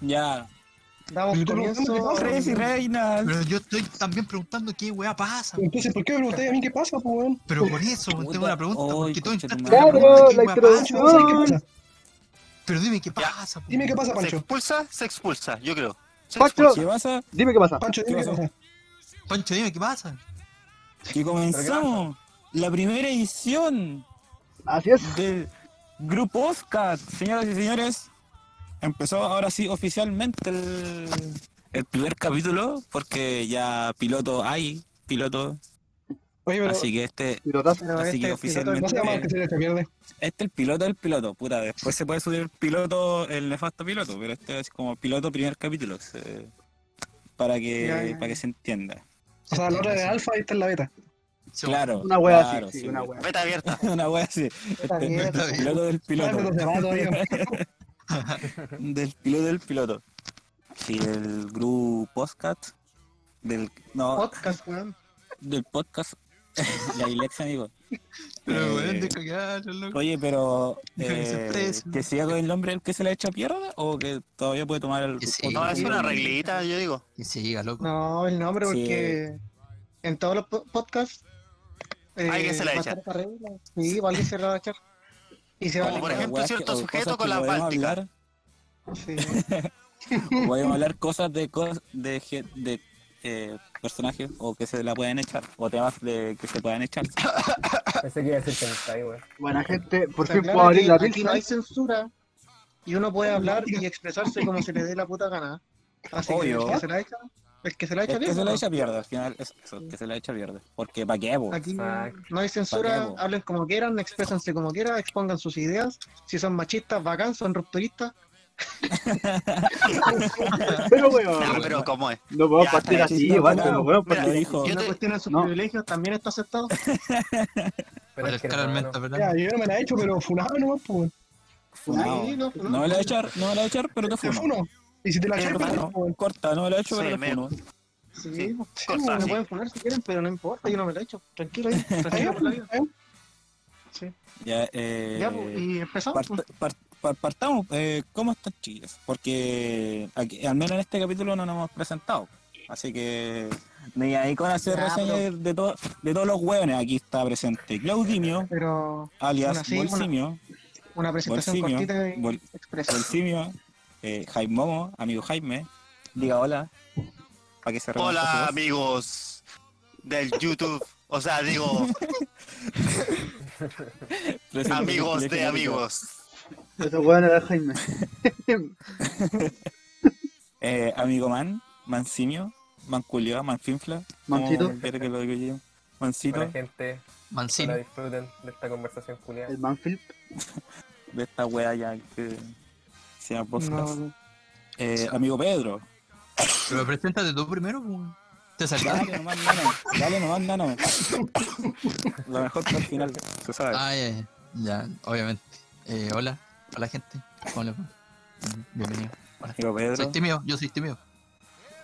Ya. Damos comienzo. Reyes y reinas. Pero yo estoy también preguntando qué weá pasa. Entonces, ¿por qué me preguntáis a mí qué pasa, pues, weón? Pero por eso, tengo una pregunta. Porque entraste madre. con la pasa. Pero dime qué pasa. Dime qué pasa, ¿Se Pancho. expulsa? Se expulsa, yo creo. Se Pancho. expulsa. ¿Qué pasa? Dime qué pasa. Pancho, dime ¿Qué pasa? pasa. Pancho, dime qué pasa. Que comenzamos la primera edición Así es. del Grupo Oscar. Señoras y señores, empezó ahora sí oficialmente el, el primer capítulo, porque ya piloto hay, piloto. Oye, pero Así que este, Pilotazo. Pero así este que piloto- oficialmente. no se pierde. Este es el piloto del piloto, puta. Después se puede subir el piloto, el nefasto piloto, pero este es como piloto primer capítulo. se- para que Ya, ya, para que se entienda. O sea, la hora de alfa y esta es la beta. Sí, Claro. Una wea claro, así, sí, sí, una wea. Beta abierta. Una wea así. Este, bien. este es el piloto del piloto. del piloto del piloto. Sí, el grupo podcast. Del, no, Podcast, weón. del podcast. la dislexia, amigo. Pero Eh, weón, deja quedar, loco. Oye, pero Deja que se eh, que siga con el nombre del que se le ha hecho pierda o que todavía puede tomar el sí. No, es una reglita, yo digo. Que siga, loco. No, el nombre Sí. porque en todos los po- podcasts. eh, Alguien se la a echa. Sí, alguien se la va a echar. Y se va a Como por ejemplo, cierto que- sujeto cosas con la Báltica. hablar- Sí. Podemos hablar cosas de cos- de, eh, personajes o que se la pueden echar o temas de que se puedan echar. Pensé que iba a decir hentai, weón. Buena gente, por fin puedo abrir la Aquí no hay censura y uno puede hablar y expresarse como se le dé la puta gana. Así Obvio. que el que se la echa, el que se la echa El que se la ¿no? echa pierde, al final es eso, el que se la echa pierde. Porque pa' qué, po? Aquí Exacto. no hay ¿Pa' censura, qué, hablen como quieran, exprésense como quieran, expongan sus ideas. Si son machistas, bacán, son rupturistas. Pero No, weón, pero ¿cómo es? no podemos Ya, partir así, bien, igual, no, pero weón, mira, Yo no te- cuestionan sus no. privilegios, también está aceptado. Pero es que hermano, ¿verdad? Ya, yo no me la he hecho, pero funado nomás, pues. Funado. No, no. No me la voy a echar, no me la voy a echar, pero te Te funo. Y si te la echas, Hermano, pues, corta, no me la he hecho, Sí, pero me- funo. Sí, Sí, pues, corta, me sí. pueden poner si quieren, pero no importa, yo no me la he hecho. Tranquilo ahí, tranquilo por la vida. Sí. Ya, eh, Ya, pues, y empezamos. Part- par- partamos, eh, ¿cómo están chicas? Porque aquí, al menos en este capítulo no nos hemos presentado. Así que ni ahí con hacer Ya, reseña pero- de, to- de todos los hueones. Aquí está presente Claudimio, Pero alias Bueno, sí, una- Bolsimio, una presentación Bolsimio, cortita y Bol- expresa. Bolsimio, eh, Jaime Momo, amigo Jaime. Diga hola. Para que se Hola amigos del YouTube. O sea, digo, amigos de amigos. Ese weón era Jaime. Eh, amigo Man, Mansimio, Manculio, Manfinfla. ¿cómo Mancito. que lo diga yo? Mancito, Buena gente, Mancini. ojalá disfruten de esta conversación culiada. El Manfield. de esta wea ya que se llama podcast. No, Eh, amigo Pedro. Pero preséntate tú primero. Te saltaste. Dale nomás, nano. Dale nomás, nano. Lo mejor para el final, se sabe. Ah, ya, ya, ya, obviamente. Eh, hola, hola gente. ¿Cómo les va? Mm, Bienvenido. Hola. Amigo Pedro. Soy tímido, yo soy tímido.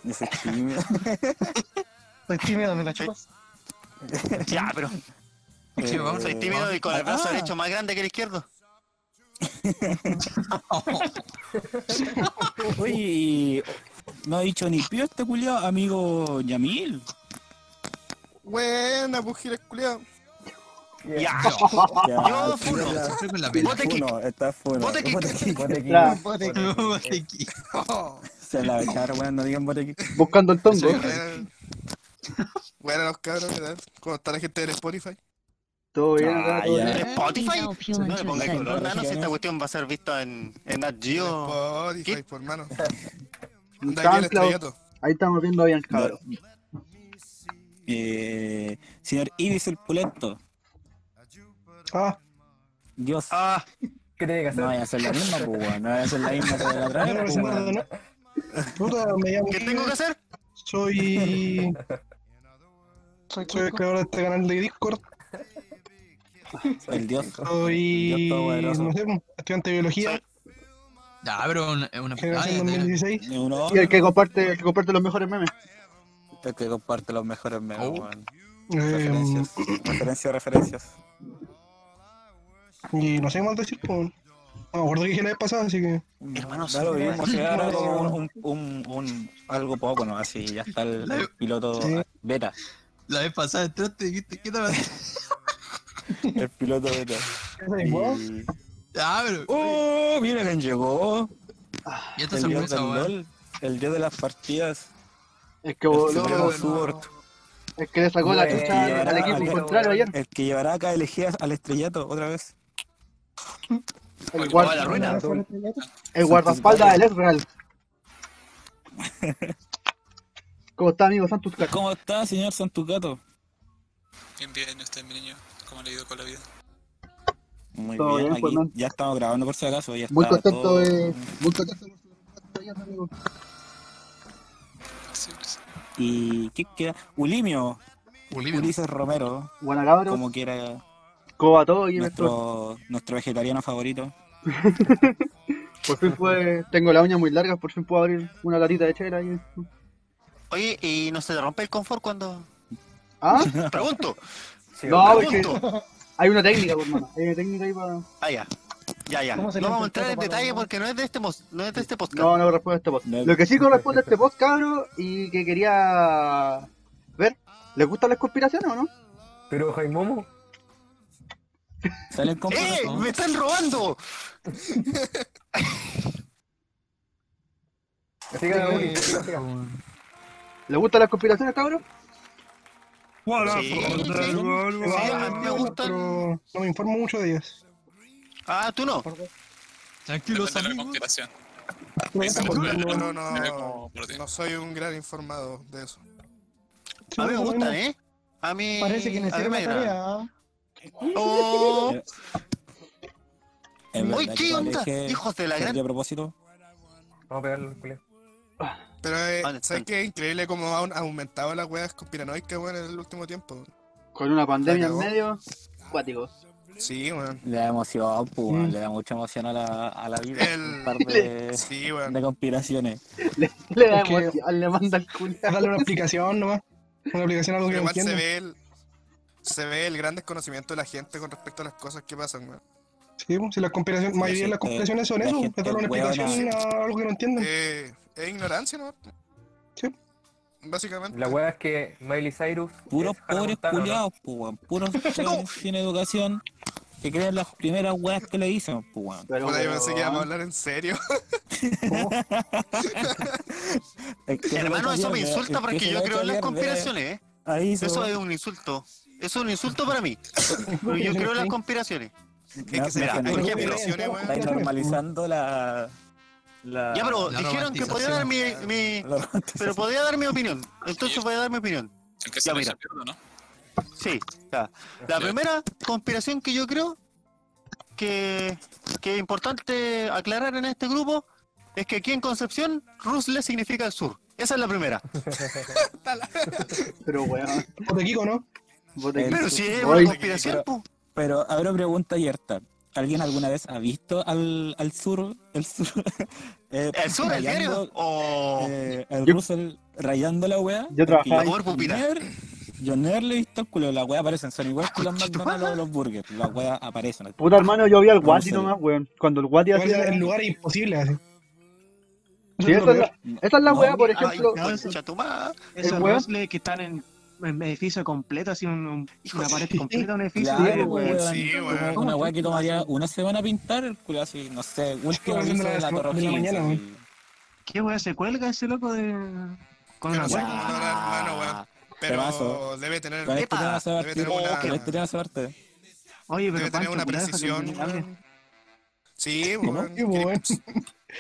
Yo soy tímido. Estoy tímido, me la chupas. Ya, pero Sí, vamos, soy tímido y con el brazo ah, derecho más grande que el izquierdo. Oye, no ha dicho ni pío este culiao, amigo Yamil. Buena, pues giles culiao. Ya, Ya, Yo funo. con la pena. Bote kick. Funo, está funo. Bote kick. Bote kick. Bote aquí, Ya. bote aquí. Bote kick. Se la va a echar, weón, no digan bote kick. Buscando el tongo. Buena, buena los cabros. ¿Cómo está la gente del Spotify? Todo bien, Ah, todo. ¿En Spotify? No le entertain. color, nano, si esta cuestión va a ser vista en, en Nat Geo. Spotify, ¿Qué? por mano. Ahí estamos viendo bien, cabrón. Eh, señor Ibis el Pulento. Ah, Dios. Ah, ¿Qué tiene que hacer? No vaya a hacer la misma, pues. No vaya a hacer la misma que la otra vez, pues. Puta, me llamo ¿qué tengo que hacer? Soy. Soy Soy el creador de este canal de Discord. El Dios. Soy. Dios todopoderoso. No sé, estudiante de biología. Ya, pero una. una Generación ah, ya, ya. 2016. Ni uno Y el que comparte, el que comparte los mejores memes. el que comparte los mejores memes, Oh. weón. Eh, Referencias. Referencias, referencias. y no sé qué más decir, pues. No me acuerdo que dije la vez pasada, así que. Hermano, mismo, si ahora como un, un, un, un- algo poco, ¿no? Así ya está el, el piloto Sí. beta. La vez pasada entraste y dijiste, ¿qué te? El piloto beta. Y... Ah, pero. ¡Oh! Mira quién llegó. ¿Y esta El dios sorpresa, del weón? LOL. El dios de las partidas. Es que Sword. es que le sacó la chucha al- llevará al equipo contrario ayer. El que llevará acá elegidas al estrellato otra vez. El, guarda- la ruina. el guardaespaldas del Ezreal. ¿Cómo está, amigo Santos? ¿Cómo está, señor Santucato? Bien, bien, usted, mi niño. ¿Cómo le ha ido con la vida? Muy Todo bien, bien, pues, aquí ya estamos grabando por si acaso. Ya Muy está contento todo- de. Muy contento ayer, amigo. ¿Y qué queda? Ulimio. Ulises Romero, Buena cabro. como quiera, ¿Cómo va todo? Y nuestro, nuestro vegetariano favorito. Por fin fue. Tengo la uña muy larga, por fin puedo abrir una latita de chela ahí. Oye, ¿y no se te rompe el confort cuando...? ¿Ah? Pregunto. Sí, No, weón. es que hay una técnica, por mano. Hay una técnica ahí para. Ah, ya. Ya, ya. ¿Cómo No vamos a entrar el en detalle porque no es de este, mos- no es de este podcast. No, no corresponde a este post. No. Lo que sí corresponde a este post, cabro, y que quería ver. ¿Les gustan las conspiraciones o no? Pero Jaimomo, ¿Salen con ¡Eh! ¡Me están robando! ¿Les gustan las conspiraciones, cabro? Sí, sí. Sí, a mí me gustan. No me informo mucho de ellas. Ah, tú no. Conspiración. No, no, no, no soy un gran informado de eso. A mí me gustan, ¿eh? A mí... Parece que a mí necesita me la agrada. tarea. Oh, Uy, ¿qué onda? Hijos de la gran... a propósito. Vamos a pegarle al. Pero, eh, ¿sabes qué? Es increíble cómo han aumentado las weas conspiranoicas, weón, en el último tiempo. Con una pandemia en medio. Cuático. Sí, weón. Le da emoción, pues, Mm. le da mucha emoción a la, a la vida. El- Un par de, Sí, weón. de conspiraciones. Le, le da Es emoción, le manda el culo. Darle una explicación nomás. Una explicación a algo que no se entiendo. ve el... Se ve el gran desconocimiento de la gente con respecto a las cosas que pasan, weón. Sí, pues, si las conspiraciones, mayoría de las gente- conspiraciones son la eso, que darle una explicación a algo que no entienden. Eh, es ignorancia, ¿no? Sí. Básicamente. La weá es que Miley Cyrus. Puros pobres ¿no? culiados, pues, weón. Puros weones sin educación que creen las primeras weas que le dicen, pues, weón. Pero, yo pensé que íbamos a hablar en serio. Es que Hermano, eso me insulta es porque yo creo en las conspiraciones, ¿eh? Ahí se Eso va. es un insulto. Eso es un insulto para mí. Yo creo en las conspiraciones. Es No, que se conspiraciones, weón. Estáis normalizando la. La Ya, pero la dijeron que podía dar mi. Pero podía dar mi opinión. Entonces voy a dar mi opinión. Que Ya, mira. pierdo, ¿no? Sí. ya. La primera conspiración que yo creo que, que es importante aclarar en este grupo es que aquí en Concepción, Rusle significa el sur. Esa es la primera. Pero, weón. Bote Kiko, ¿no? Pero si es una conspiración, pero- pues. Pero ahora pregunta abierta. ¿Alguien alguna vez ha visto al, al sur? El sur. eh, ¿El sur, el diario? rayando, O. eh, el Yo- Russell rayando la wea. Yo trabajaba pupita. Never- Yo never le he visto el culo. Las weas aparecen. Son igual que los Concha tu McDonald's los burgers. Las weas aparecen. Puta hermano, yo vi al No, Guati en nomás, weón. Cuando el Guati hacía. ya el lugar es imposible así. Sí, es esa es la, esa es la No, weá, por Ay, ejemplo. concha tu madre. El weón- que están en, en edificio completo, así un, un- una pared completa, un edificio. Claro, de- weón. Sí, weón. Como Una wea que tomaría una semana pintar el culo así. No sé. Último la- de la de la Torre O'Higgins. ¿Qué weá se cuelga ese loco de. con una weá? cómo weón. Pero Temazo. debe tener, Con este tema se va a este. Oye, pero debe tener una precisión, weón. Sí, ¿Cómo? weón. Sí, weón.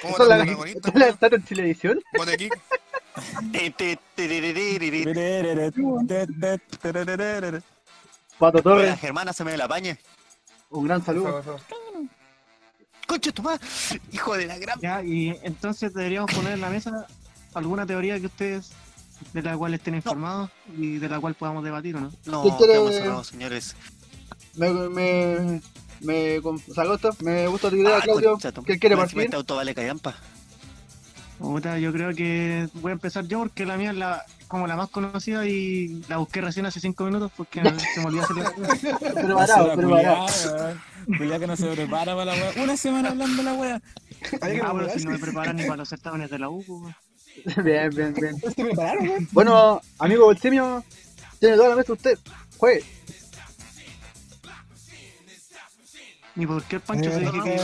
¿Cómo Esa te Pato Torres, La Germana se me la pañe. un gran Eso, saludo. eso. Concha tu madre. Hijo de la gran. Ya, y entonces deberíamos poner en la mesa alguna teoría que ustedes, de la cual estén informados y de la cual podamos debatir, ¿o no? No, ¿Qué quiere- quedamos cerrados, señores. Me, me, me, me gusta tu idea, Ah, Claudio. ¿Qué quiere Más encima partir? Este auto vale callampa. Puta, yo creo que voy a empezar yo porque la mía es la, como la más conocida y la busqué recién hace cinco minutos porque se me olvidó hacerla. Preparado, preparado. Ya que no se prepara para la wea. Una semana hablando de la wea. Ah, pero si no me preparan ni para los certámenes de la U, pues. Bien, bien, bien. ¿Se prepararon? Bueno, amigo Bolsimio, tiene toda la mesa usted. Juegue. Ni por qué el Pancho se dice que...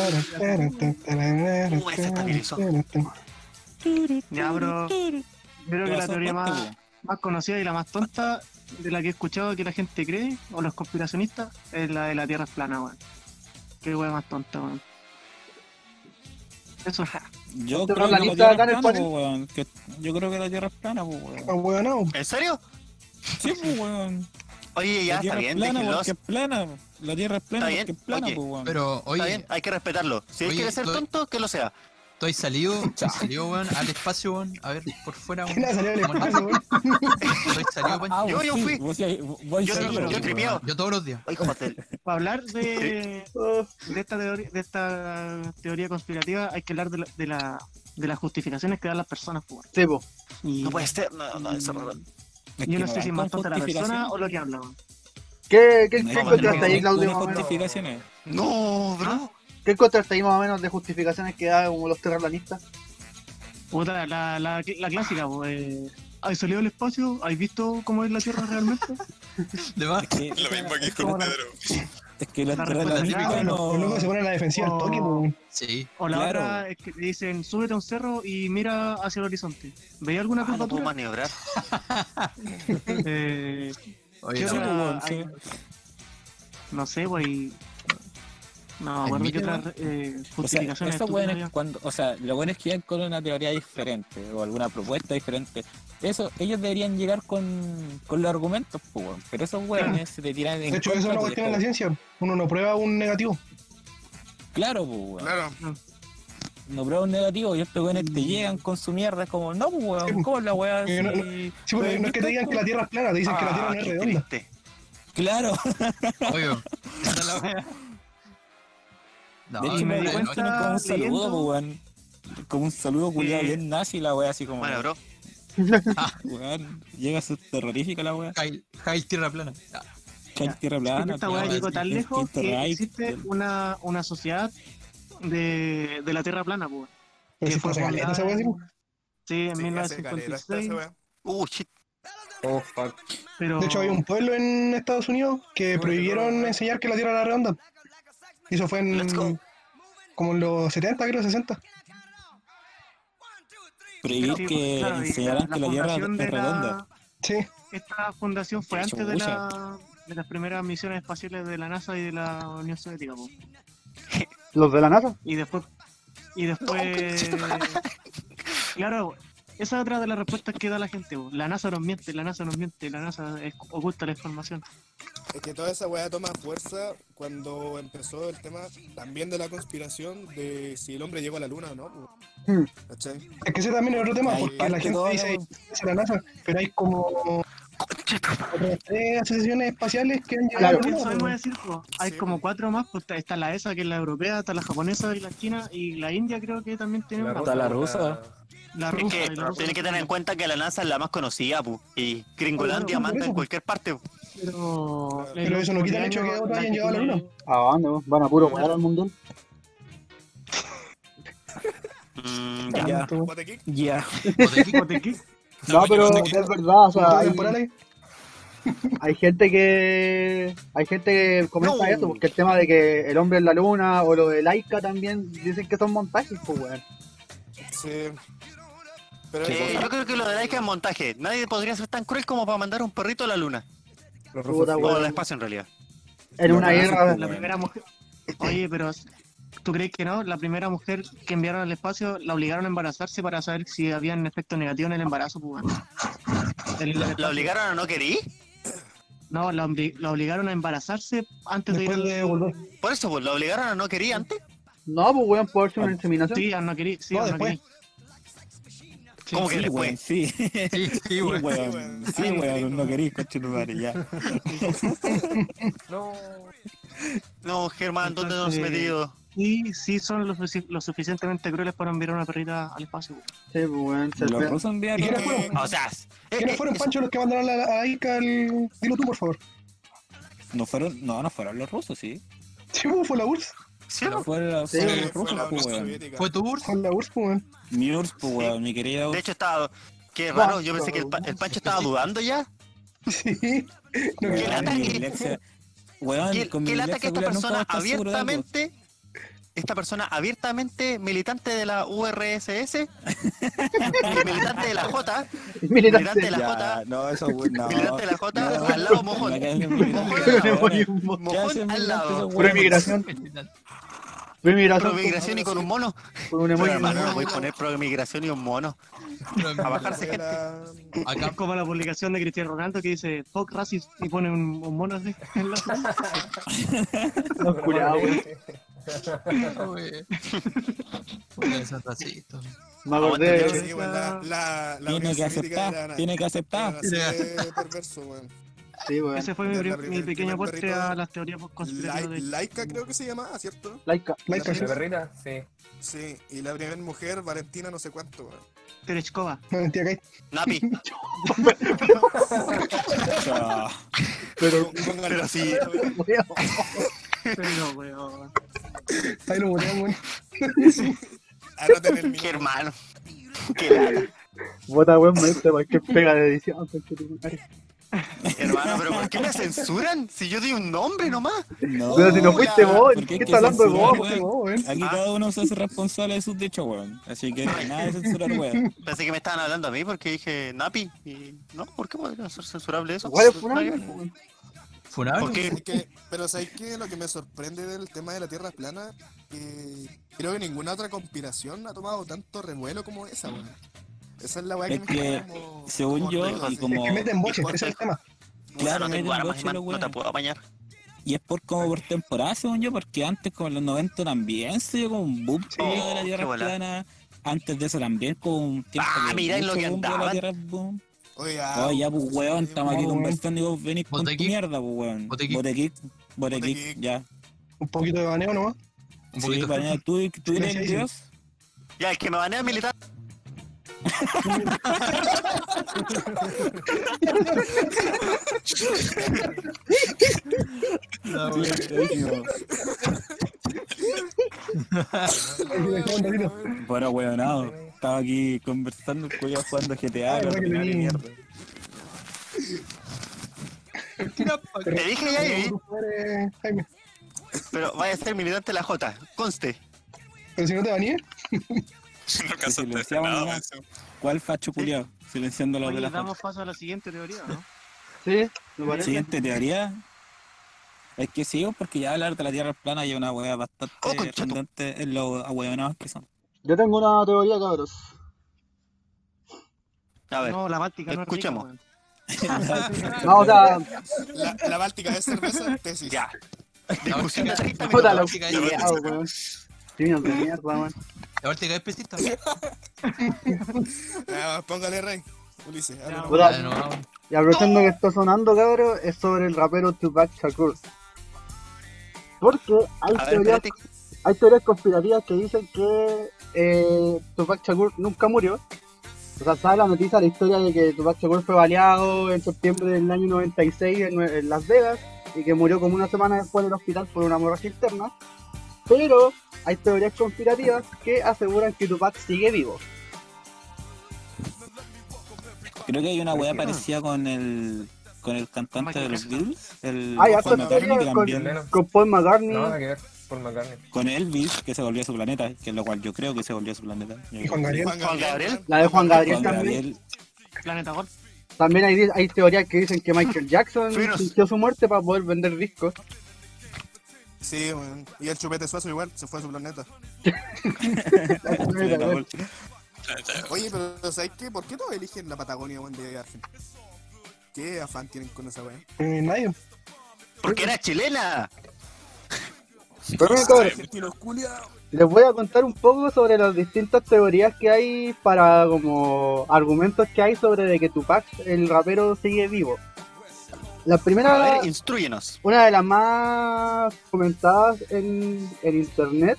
Ya, bro. Creo que la teoría más, más conocida y la más tonta de la que he escuchado que la gente cree, o los conspiracionistas, es la de la Tierra es plana, weón. Qué weón más tonta, weón. Eso. Yo Otro creo que la Tierra es plana, po, weón. Que- Yo creo que la Tierra es plana, pues, weón. Ah, weón, no. ¿En serio? Sí, pues, weón. Oye, ya está bien, plana es plana. La Tierra es plana Está bien, porque es plana, oye, pues, weón. Pero, Está oye, bien, hay que respetarlo. Si él Oye, quiere ser estoy- tonto, que lo sea. Estoy salido, estoy salido, weón, al espacio, weón. A ver, por fuera, weón. ¿Quién ha salido del ¿Cómo espacio, weón? Estoy salido, weón. Ah, Yo- yo fui. vos Yo- yo- yo tripiado. Yo todos los días. Para hablar de, de esta teoría, de esta teoría conspirativa hay que hablar de, la, de, la, de las justificaciones que dan las personas, pues. Sí, po. Y No puede ser, no, no, eso no. Es yo no sé si es más tonta la persona o lo que hablan. ¿Qué, qué, No, qué encontraste ahí, no, Claudio? No, bro. ¿Qué encontraste ahí más o menos de justificaciones que da como los terraplanistas? Puta, la, la, la clásica, pues. ¿Has salido al espacio? ¿Has visto cómo es la Tierra realmente? De más. Es que, Lo mismo que con la- Pedro. es que la típica Los locos se no. ponen a la defensiva al toque. Sí. O la Claro. otra es que te dicen, súbete a un cerro y mira hacia el horizonte. ¿Veis alguna Ah, no puedo maniobrar. eh, Oye, ¿Qué Sí, otra? no sé, pues. No, ¿En bueno, ¿qué mínimo? otras eh, O sea, justificaciones esos estúpidas weones, cuando, o sea, lo bueno es que llegan con una teoría diferente o alguna propuesta diferente. Eso, ellos deberían llegar con, con los argumentos, pues, weón. Pero esos weones se te tiran en De hecho, eso es una pues, cuestión en la ciencia. Uno no prueba un negativo. Claro, pues, weón. Claro. No prueba un negativo y estos weones te llegan con su mierda, es como, no, pues, Sí, weón, pues. ¿cómo es la weá? Eh, no, no. Sí, es que te digan que la Tierra es plana, te dicen que la Tierra Ah, no es redonda. triste. Claro. Obvio. No, De hecho, me di cuenta como un saludo, pues, weón. Como un saludo culiado bien nazi la weá, así como, Bueno, bro. weón, llega a ser terrorífica la weá. Jail, Jail Tierra Plana. Chal tierra plana. esta weá weón, llegó tan lejos que existe una, una sociedad de, de la Tierra plana, pues. Que fue caleta esa weá, sí, en- Sí, en Sí, hace caleta esta 1956, weá. Uh, shit. Oh, fuck. pero... De hecho, había un pueblo en Estados Unidos que prohibieron enseñar que la Tierra era redonda. Y eso fue Let's go. en como en los 70, creo, 60. Prohibir Sí, que claro, enseñaran que la tierra fundación es la- redonda. Sí. Esta fundación fue antes de, la, de las primeras misiones espaciales de la NASA y de la Unión Soviética, po. ¿Los de la NASA? Y después... Y después... claro, esa es otra de las respuestas que da la gente. La NASA nos miente, la NASA nos miente, la NASA es- oculta la información. Es que toda esa weá toma fuerza cuando empezó el tema también de la conspiración de si el hombre llegó a la luna o no. Hmm. Es que ese también es otro tema, porque la gente todo, dice ¿no? es la NASA, pero hay como tres asociaciones espaciales que han llegado a la ¿Qué luna, podemos po. decir? Hay Sí, como cuatro más, pues está- la ESA, que es la europea, está la japonesa y la china, y la India creo que también tiene una. Está la rusa. La Es rusa. que la rusa que tener en cuenta que la NASA es la más conocida, pu. Y Gringolandia Claro, manda en cualquier parte. pu. Pero, Pero eso no quita el hecho que otros hayan llegado a la luna. ¿A dónde? vos? Van a puro jugar al mundial. Mm, ya. Ya. No, pero es verdad, o sea, hay, hay gente que hay gente que comenta No. eso, porque el tema de que el hombre en la luna o lo de Laika también dicen que son montajes, pues weón. sí. Pero Eh, yo creo que lo de Laika es montaje. Nadie podría ser tan cruel como para mandar un perrito a la luna. Puta, sí. O al espacio en realidad. En una No, guerra, La primera mujer. Oye, pero ¿tú crees que no? La primera mujer que enviaron al espacio la obligaron a embarazarse para saber si había un efecto negativo en el embarazo, pues. ¿La, la obligaron a no querer? No, la, obli- la obligaron a embarazarse antes de ir al... volver. Por eso, pues, ¿la obligaron a no querer antes? no, pues weón, puede ser una inseminación. Sí, a no querí, sí, No, a no después. Sí, ¿Cómo que Sí, después? weón, sí. Sí, sí, Sí, weón. weón. Sí, no weón, querís, no no. querís, coche tu madre, ya. No. No, Germán, ¿dónde nos has metido? sí, sí son lo, lo suficientemente crueles para enviar una perrita al espacio. Sí, pues, weón. Los rusos ¿Y enviaron. quiénes fueron? O sea, eh, ¿Quiénes eh, fueron, Pancho, los que mandaron a, la- a Ica al... Dilo tú, por favor. No fueron, no, no fueron los rusos, sí. Sí, pues, fue la URSS. Sí, ¿no? Fueron, Sí, Fue la pues, Unión weón. Soviética. ¿Fue tu URSS? Fue la URSS, weón. Mi URSS, pues, weón, mi querida De URSS. hecho, estaba. Qué raro, yo pensé que el, pa- el Pancho estaba dudando ya. Sí. No, ¿Qué que- lata mi que- dislexia- Weón, ¿Qué, con mi qué lata que dislexia esta persona de abiertamente. Esta persona abiertamente militante de la URSS, militante de la J, militante de la J, no, eso, no. militante de la J, No. al lado mojón. Mojón, weón. ¿Qué hacen mojón al lado. esos Pro weones? migración. Pro migración. Y con un mono. Con un emoji. hermano, no voy a poner pro migración y un mono. A bajarse gente. Acá Es como la publicación de Cristiano Ronaldo que dice fuck racist y pone un, un mono así. en la- Los curados, racistas. Me acordé. Tiene que aceptar, tiene que aceptar. perverso, weón. Sí. Ese fue mi, La primer- mi pequeño aporte a las teorías conspirativas Lai- de Laika creo que se llamaba, ¿cierto? Laika. Laika, sí. ¿De perrita? Sí. Sí, y la primera mujer, Valentina no sé cuánto, weón. Terechkova. Que Napi. Ah, Pero. Póngale Pero sí. weón. Pero, weón. ahí lo weón. El Qué hermano. Qué. Bota, weón, me cualquier pega de edición. Hermano, pero ¿por qué me censuran? Si yo di un nombre nomás. no. Pero si no fuiste vos, ¿por qué hay ¿qué que está hablando de vos? weón? Weón. Aquí Ah. cada uno se hace responsable de sus dichos, weón. Así que nada de censurar, weón. Pensé que me estaban hablando a mí porque dije Napi. Y no, ¿por qué podría ser censurable eso? Es funable, weón. ¿Funable? ¿Por qué? Es que- pero ¿sabes qué? Lo que me sorprende del tema de la Tierra plana, que creo que ninguna otra conspiración ha tomado tanto revuelo como esa, weón. Esa es la weá que Es que, como- según como yo, y como- Que meten boches, ese es el tema. Claro, no tengo armas, los no te puedo apañar. Y es por como por temporada, según yo, porque antes, como en los 90 también se dio como un boom Sí. de la Oh, Tierra bola. plana. Antes de eso también, como un tiempo. Ah, mirá en lo que de boom. Oye, Oh, ya, pues, weón, estamos aquí conversando y vos venís con tu mierda, pues, weón. Botequic. Botequic. Ya. Un poquito de baneo nomás. Un Sí, poquito. Panea, ¿tú, tú eres el dios? Ya, el que me banea militar. Dejamos un ratito. Bueno, weonado. Estaba aquí conversando, culiao jugando GTA, Ay, la que vení. mierda. Te dije ya, Jaime. pero vaya a ser militante la J. Conste. Pero si no te bañé, No. ¿Cuál facho culiao? Silenciando los de la damos paso a la siguiente teoría, ¿no? Sí, me parece. Siguiente teoría. Es que sigo porque ya hablar de la Tierra plana y una wea bastante Oh, redundante en lo ahueonados que son. Yo tengo una teoría, cabros. A ver, No, la Báltica no es rica, escuchemos. weón. No, o sea, La, la Báltica es cerveza, tesis. ya. Discusión de 30 puta la minutos. No, de mierda, weón. Es pesista. Ya, póngale rey. Ulises, Ya, vamos. Y aprovechando que está sonando, cabros, es sobre el rapero Tupac Shakur. Porque hay ver, teorías, hay teorías conspirativas que dicen que eh, Tupac Shakur nunca murió. O sea, sale la noticia, la historia de que Tupac Shakur fue baleado en septiembre del año 96 en, en Las Vegas y que murió como una semana después del hospital por una hemorragia interna. Pero hay teorías conspirativas que aseguran que Tupac sigue vivo. Creo que hay una wea parecida con el con el cantante de los Beatles, el Paul McCartney, con, también, Lennon. con Paul McCartney. No, nada que ver. Paul McCartney. con Elvis, que se volvió a su planeta, que es lo cual yo creo que se volvió a su planeta. Y Juan Gabriel. Juan Gabriel. La de Juan Gabriel Juan también. Gabriel, Planeta Golf. También hay, hay teorías que dicen que Michael Jackson fingió su muerte para poder vender discos. Sí, weón. Y el chupete suazo igual, se fue a su planeta. Oye, pero ¿sabes qué? ¿Por qué todos eligen la Patagonia, weón, de Argentina? ¿Qué afán tienen con esa weá? Eh, nadie. Porque era chilena. Pero Argentinos culiados. les voy a contar un poco sobre las distintas teorías que hay para como argumentos que hay sobre de que Tupac, el rapero, sigue vivo. La A primera, ver, instruyenos. una de las más comentadas en, en internet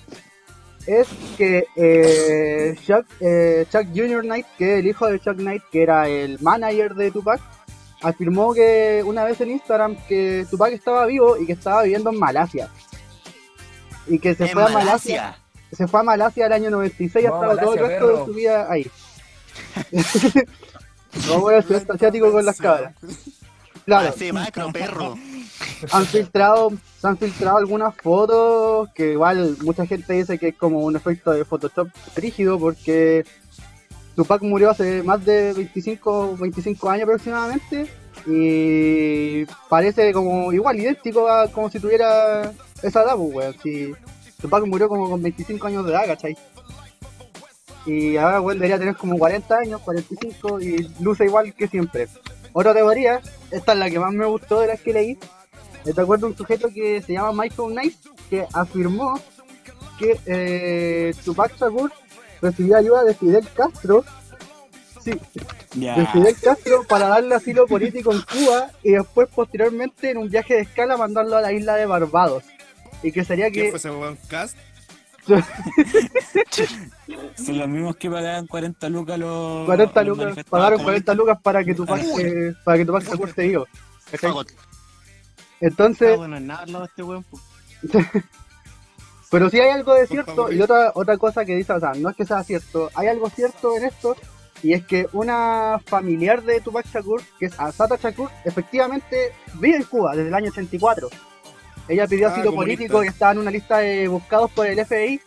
es que eh, Chuck, eh, Chuck Jr. Knight, que es el hijo de Chuck Knight, que era el manager de Tupac, afirmó que una vez en Instagram que Tupac estaba vivo y que estaba viviendo en Malasia. Y que se fue a Malasia. Malasia. Se fue a Malasia el año 96 Vamos, hasta todo el Malasia, resto de su vida ahí. Vamos al sudeste asiático con las cabras. Claro, Así, macro, perro. han filtrado, se han filtrado algunas fotos que igual mucha gente dice que es como un efecto de Photoshop rígido porque Tupac murió hace más de 25, 25 años aproximadamente y parece como igual idéntico a como si tuviera esa edad, pues, weón. Si Tupac murió como con 25 años de edad, ¿cachai? Y ahora, weón, debería tener como 40 años, 45 y luce igual que siempre. Otra teoría, esta es la que más me gustó de las que leí, ¿Te acuerdas de un sujeto que se llama Michael Knight que afirmó que eh, Tupac Shakur recibió ayuda de Fidel Castro, sí, de Fidel Castro para darle asilo político en Cuba y después posteriormente en un viaje de escala mandarlo a la isla de Barbados. Y que sería ¿Quién que fue ese? Son los mismos que pagaban 40 lucas los. 40 los lucas, manifestantes. pagaron 40 lucas para que Tupac, eh, para que esté vivo. ¿cachai? Fagot. Entonces, Ah, bueno, nada al lado de este weón. Pero sí hay algo de cierto, favor. y otra, otra cosa que dice, o sea, no es que sea cierto, hay algo cierto en esto, y es que una familiar de Tupac Shakur, que es Asata Shakur, efectivamente vive en Cuba desde el año 84. Ella pidió Ah, asilo comunista. político y estaba en una lista de buscados por el FBI,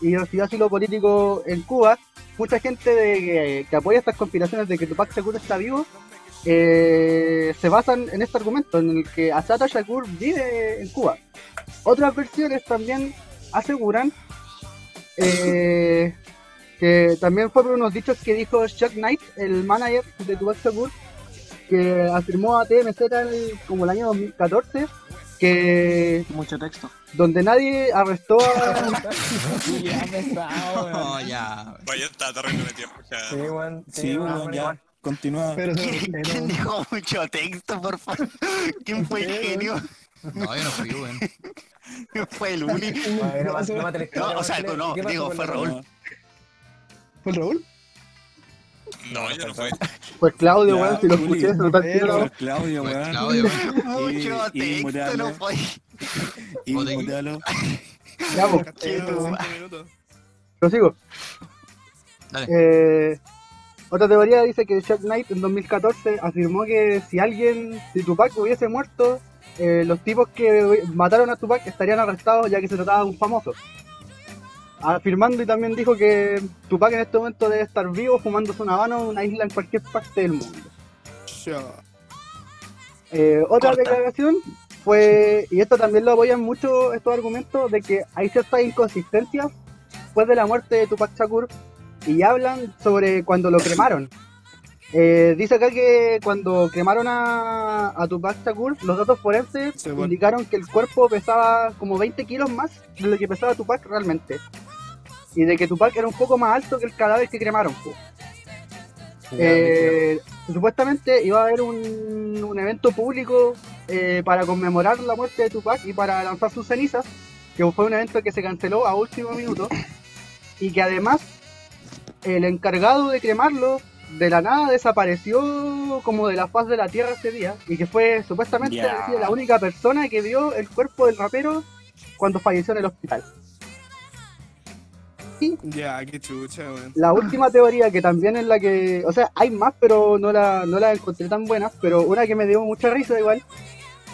y recibió asilo político en Cuba. Mucha gente de, que, que apoya estas conspiraciones de que Tupac Shakur está vivo, eh, se basan en este argumento, en el que Asata Shakur vive en Cuba. Otras versiones también aseguran eh, que también fueron unos dichos que dijo Chuck Knight, el manager de Tupac Shakur, que afirmó a TMZ como el año 2014 que Mucho texto. donde nadie arrestó a Ya pesado, ya. Vaya, está terrible metido. Ya. Sí, weón. Sí, weón, ya. Continúa. Pero, ¿Quién, pero- quién dijo mucho texto, por favor? ¿Quién fue el genio? No, yo no fui, weón. Fue el. Ay, no, no No, o sea, no, ¿Qué pasó digo, fue Raúl. ¿Fue Raúl? No, yo no fui. pues Claudio, weón, si lo escuché, se. Por Claudio, Pues weón. Claudio, weón. Mucho texto, no fue. Y mutealo. Ya, pues, Caché, Eh. Dale. Eh, otra teoría dice que Chuck Knight en 2014 afirmó que si alguien, si Tupac hubiese muerto, eh, los tipos que mataron a Tupac estarían arrestados ya que se trataba de un famoso. Afirmando y también dijo que Tupac en este momento debe estar vivo fumándose un habano en una isla en cualquier parte del mundo. Eh, otra Corta. declaración fue, y esto también lo apoyan mucho estos argumentos, de que hay ciertas inconsistencias después de la muerte de Tupac Shakur y hablan sobre cuando lo cremaron. Eh, dice acá que cuando cremaron a, a Tupac Shakur, los datos forenses Sí, bueno. indicaron que el cuerpo pesaba como 20 kilos más de lo que pesaba Tupac realmente. Y de que Tupac era un poco más alto que el cadáver que cremaron. Eh, supuestamente iba a haber un, un evento público eh, para conmemorar la muerte de Tupac y para lanzar sus cenizas, que fue un evento que se canceló a último minuto y que además el encargado de cremarlo de la nada desapareció como de la faz de la tierra ese día y que fue supuestamente la única persona que vio el cuerpo del rapero cuando falleció en el hospital. Ya, qué chucha, weón. La última teoría que también es la que, o sea, hay más, pero no la, no la encontré tan buenas, pero una que me dio mucha risa igual,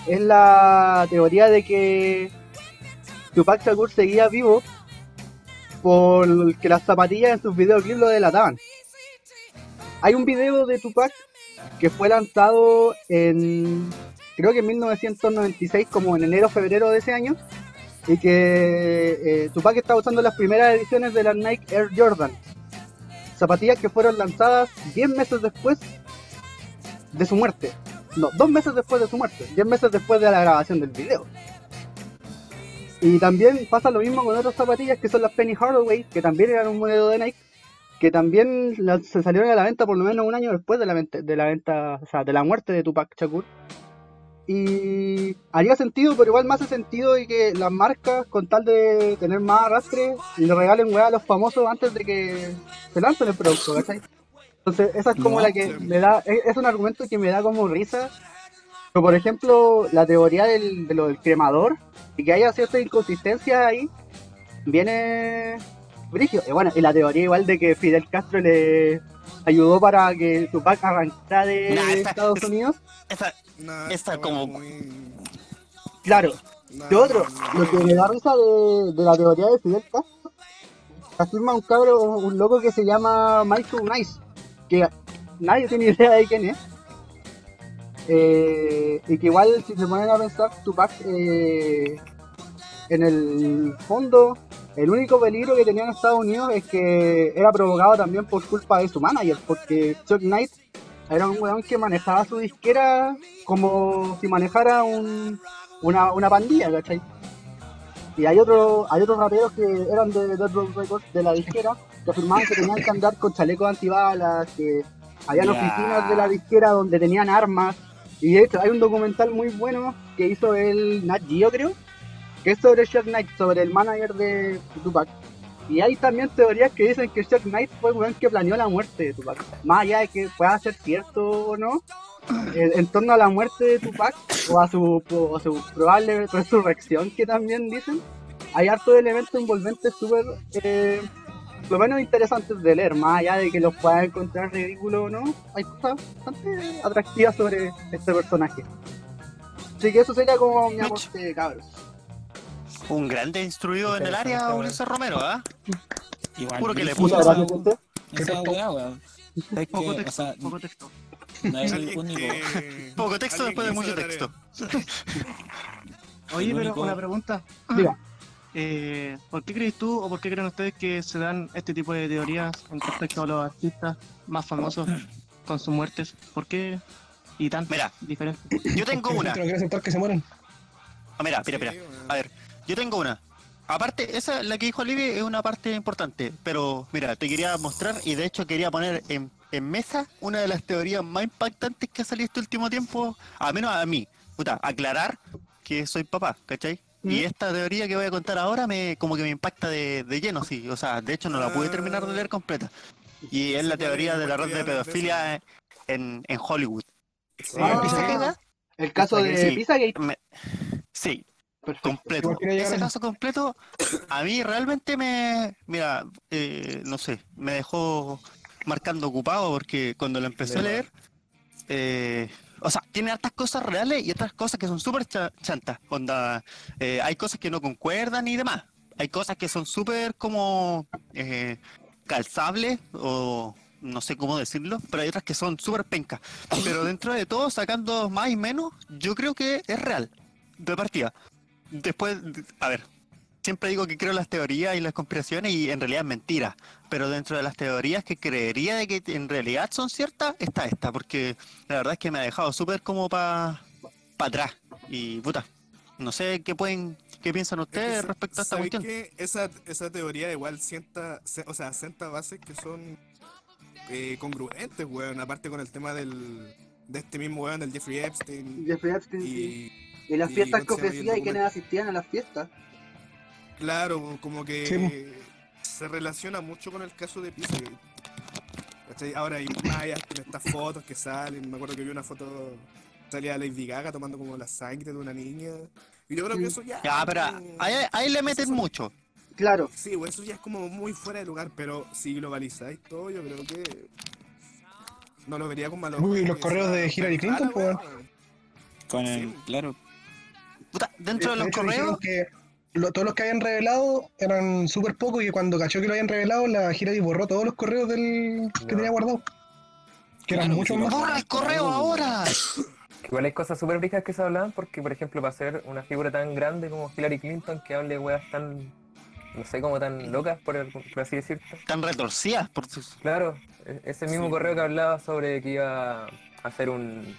es la teoría de que Tupac Shakur seguía vivo por que las zapatillas en sus videoclips lo delataban. Hay un video de Tupac que fue lanzado en, creo que en 1996, como en enero febrero de ese año, y que eh, Tupac estaba usando las primeras ediciones de la Nike Air Jordan. Zapatillas que fueron lanzadas 10 meses después de su muerte. No, dos meses después de su muerte. 10 meses después de la grabación del video. Y también pasa lo mismo con otras zapatillas que son las Penny Hardaway, que también eran un modelo de Nike, que también se salieron a la venta por lo menos un año después de la venta, de la venta, o sea, de la muerte de Tupac Shakur. Y haría sentido, pero igual me hace sentido de que las marcas, con tal de tener más arrastre, le regalen weá a los famosos antes de que se lancen el producto, ¿cachai? Entonces, esa es como No, la que me da, es, es un argumento que me da como risa. Pero, por ejemplo, la teoría del, de lo del cremador, y que haya ciertas inconsistencias ahí, viene brígido. Y bueno, y la teoría igual de que Fidel Castro le ayudó para que Tupac arrancara de Nah, Estados Unidos. Nah, Esta esta como- muy- Claro, nah, ¿Qué otro? Lo que me da risa de, de la teoría de Fidel Castro, afirma un cabro, un loco que se llama Michael Nice, que nadie tiene idea de quién es. Eh, y que igual si se ponen a pensar, Tupac eh, en el fondo, el único peligro que tenía en Estados Unidos es que era provocado también por culpa de su manager, porque Chuck Knight era un weón que manejaba su disquera como si manejara un, una, una pandilla, ¿cachai? Y hay otro, hay otros raperos que eran de Dead Row Records de la disquera que afirmaban que tenían que andar con chalecos antibalas, que habían oficinas de la disquera donde tenían armas. Y de hecho hay un documental muy bueno que hizo el Nat Geo creo, que es sobre Shock Knight, sobre el manager de Tupac. Y hay también teorías que dicen que Shock Knight fue el weón que planeó la muerte de Tupac. Más allá de que pueda ser cierto o no, en, en torno a la muerte de Tupac o a su, o a su probable resurrección que también dicen, hay hartos elementos envolventes súper, eh, lo menos interesantes de leer, más allá de que los puedas encontrar ridículos o no, hay cosas bastante atractivas sobre este personaje. Así que eso sería como mi aporte, cabros. Un grande instruido en el área, Ulises Romero, ¿ah? Igual, Puro que le puso esa- esa weá, weón. Es Poco que, o texto, sea, poco texto. no es el único. que- Poco texto después de mucho texto. Oye, pero una pregunta. Diga. Eh, ¿Por qué crees tú o por qué creen ustedes que se dan este tipo de teorías en respecto a los artistas más famosos con sus muertes? ¿Por qué? Y tanto Mira. diferente. Yo tengo una. que se mueren. Ah, mira, mira, mira. A ver, yo tengo una. Aparte, esa, la que dijo Olivia, es una parte importante. Pero, mira, te quería mostrar y de hecho quería poner en, en mesa una de las teorías más impactantes que ha salido este último tiempo, a menos a mí. Puta, aclarar que soy papá, ¿cachai? Y ¿Mm? esta teoría que voy a contar ahora me como que me impacta de, de lleno, sí. O sea, de hecho no la pude terminar de leer completa. Y es la teoría de la red de pedofilia en, en Hollywood. Sí, Ah, ¿Viste sí. qué da? El caso de Sí. Pizzagate. Sí, Perfecto. completo. Ese a- caso completo, a mí realmente me, mira, eh, no sé, me dejó marcando ocupado porque cuando lo empecé a leer, eh, o sea, tiene hartas cosas reales y otras cosas que son súper cha- chantas. Onda, eh, hay cosas que no concuerdan y demás. Hay cosas que son súper como eh, calzables o no sé cómo decirlo, pero hay otras que son súper pencas. Pero dentro de todo, sacando más y menos, yo creo que es real, de partida. Después, a ver, siempre digo que creo las teorías y las conspiraciones y en realidad es mentira. Pero dentro de las teorías que creería de que en realidad son ciertas, está esta, porque la verdad es que me ha dejado súper como para atrás. Y puta, no sé qué pueden, qué piensan Es que ustedes respecto a esta ¿sabes cuestión. qué? Esa, esa teoría igual sienta, se- o sea, sienta bases que son eh, congruentes, weón. Aparte con el tema del, de este mismo weón, del Jeffrey Epstein. Jeffrey Epstein, sí. Y, las fiestas que ofrecía y quienes asistían a las fiestas. Claro, como que Sí. se relaciona mucho con el caso de Pizzagate. ¿Cachai? Ahora hay mayas con estas fotos que salen. Me acuerdo que vi una foto, salía Lady Gaga tomando como la sangre de una niña. Y yo creo que eso ya. Ya, pero ahí, ahí le meten eso- mucho. Claro, Sí, pues eso ya es como muy fuera de lugar, pero si globalizáis todo, yo creo que. No lo vería con malos Uy, los correos de Hillary Clinton, pues. Con el, Sí. claro. Puta, dentro de los hecho, correos, que lo- todos los que habían revelado eran súper pocos y que cuando cachó que lo habían revelado, la Hillary borró todos los correos del que No. tenía guardado. Que eran Claro, muchos más. ¡borra el correo ahora! Igual hay cosas súper ricas que se hablan porque, por ejemplo, para ser una figura tan grande como Hillary Clinton que hable weas tan, no sé, como tan locas, por, el- por así decirlo. Tan retorcidas por sus... Claro, e- ese mismo Sí. correo que hablaba sobre que iba a hacer un...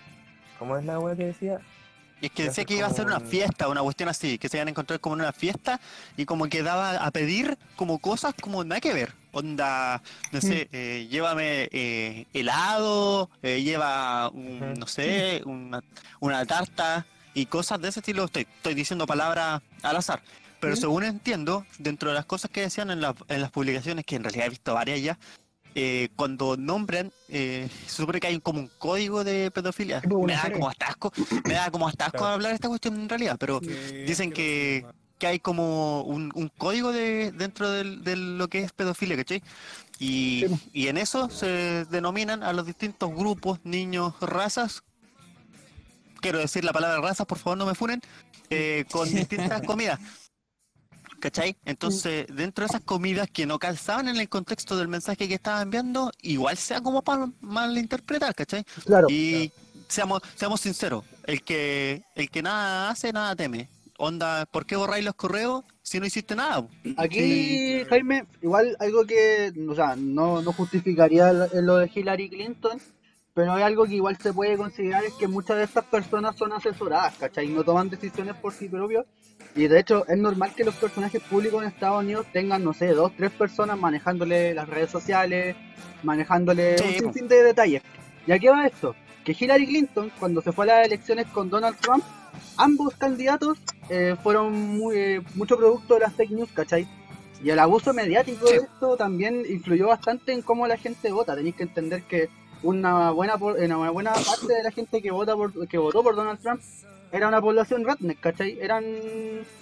¿Cómo es la wea que decía? Y es que decía que iba a ser una un- fiesta, una cuestión así, que se iban a encontrar como en una fiesta y como que daba a pedir como cosas como nada que ver. Onda, no sé, eh, llévame eh, helado, eh, lleva, un, no sé, una, una tarta y cosas de ese estilo. Estoy, estoy diciendo palabras al azar. Pero según entiendo, dentro de las cosas que decían en, la- en las publicaciones, que en realidad he visto varias ya, eh, cuando nombran, eh, se supone que hay como un código de pedofilia. Una Me da como hasta asco, me da como hasta asco Claro. hablar de esta cuestión en realidad, pero dicen que, que hay como un, un código de, dentro del- de lo que es pedofilia, ¿cachai? Y, Sí. y en eso se denominan a los distintos grupos, niños, razas. Quiero decir la palabra razas, por favor no me funen. eh, con distintas comidas. ¿Cachai? Entonces, dentro de esas comidas que no calzaban en el contexto del mensaje que estaba enviando, igual sea como para malinterpretar, ¿cachai? Claro. Y seamos, seamos sinceros, el que, el que nada hace, nada teme. Onda, ¿por qué borráis los correos si no hiciste nada? Aquí, Jaime, igual algo que, o sea, no, no justificaría lo lo de Hillary Clinton, pero hay algo que igual se puede considerar es que muchas de estas personas son asesoradas, ¿cachai? No toman decisiones por sí propios. Y de hecho, es normal que los personajes públicos en Estados Unidos tengan, no sé, dos, tres personas manejándole las redes sociales, manejándole Sí, un sinfín de detalles. ¿Y a qué va esto? Que Hillary Clinton, cuando se fue a las elecciones con Donald Trump, ambos candidatos eh, fueron muy, eh, mucho producto de las fake news, ¿cachai? Y el abuso mediático de esto también influyó bastante en cómo la gente vota. Tenéis que entender que una buena por- una buena parte de la gente que vota por, que votó por Donald Trump era una población redneck, ¿cachai? Eran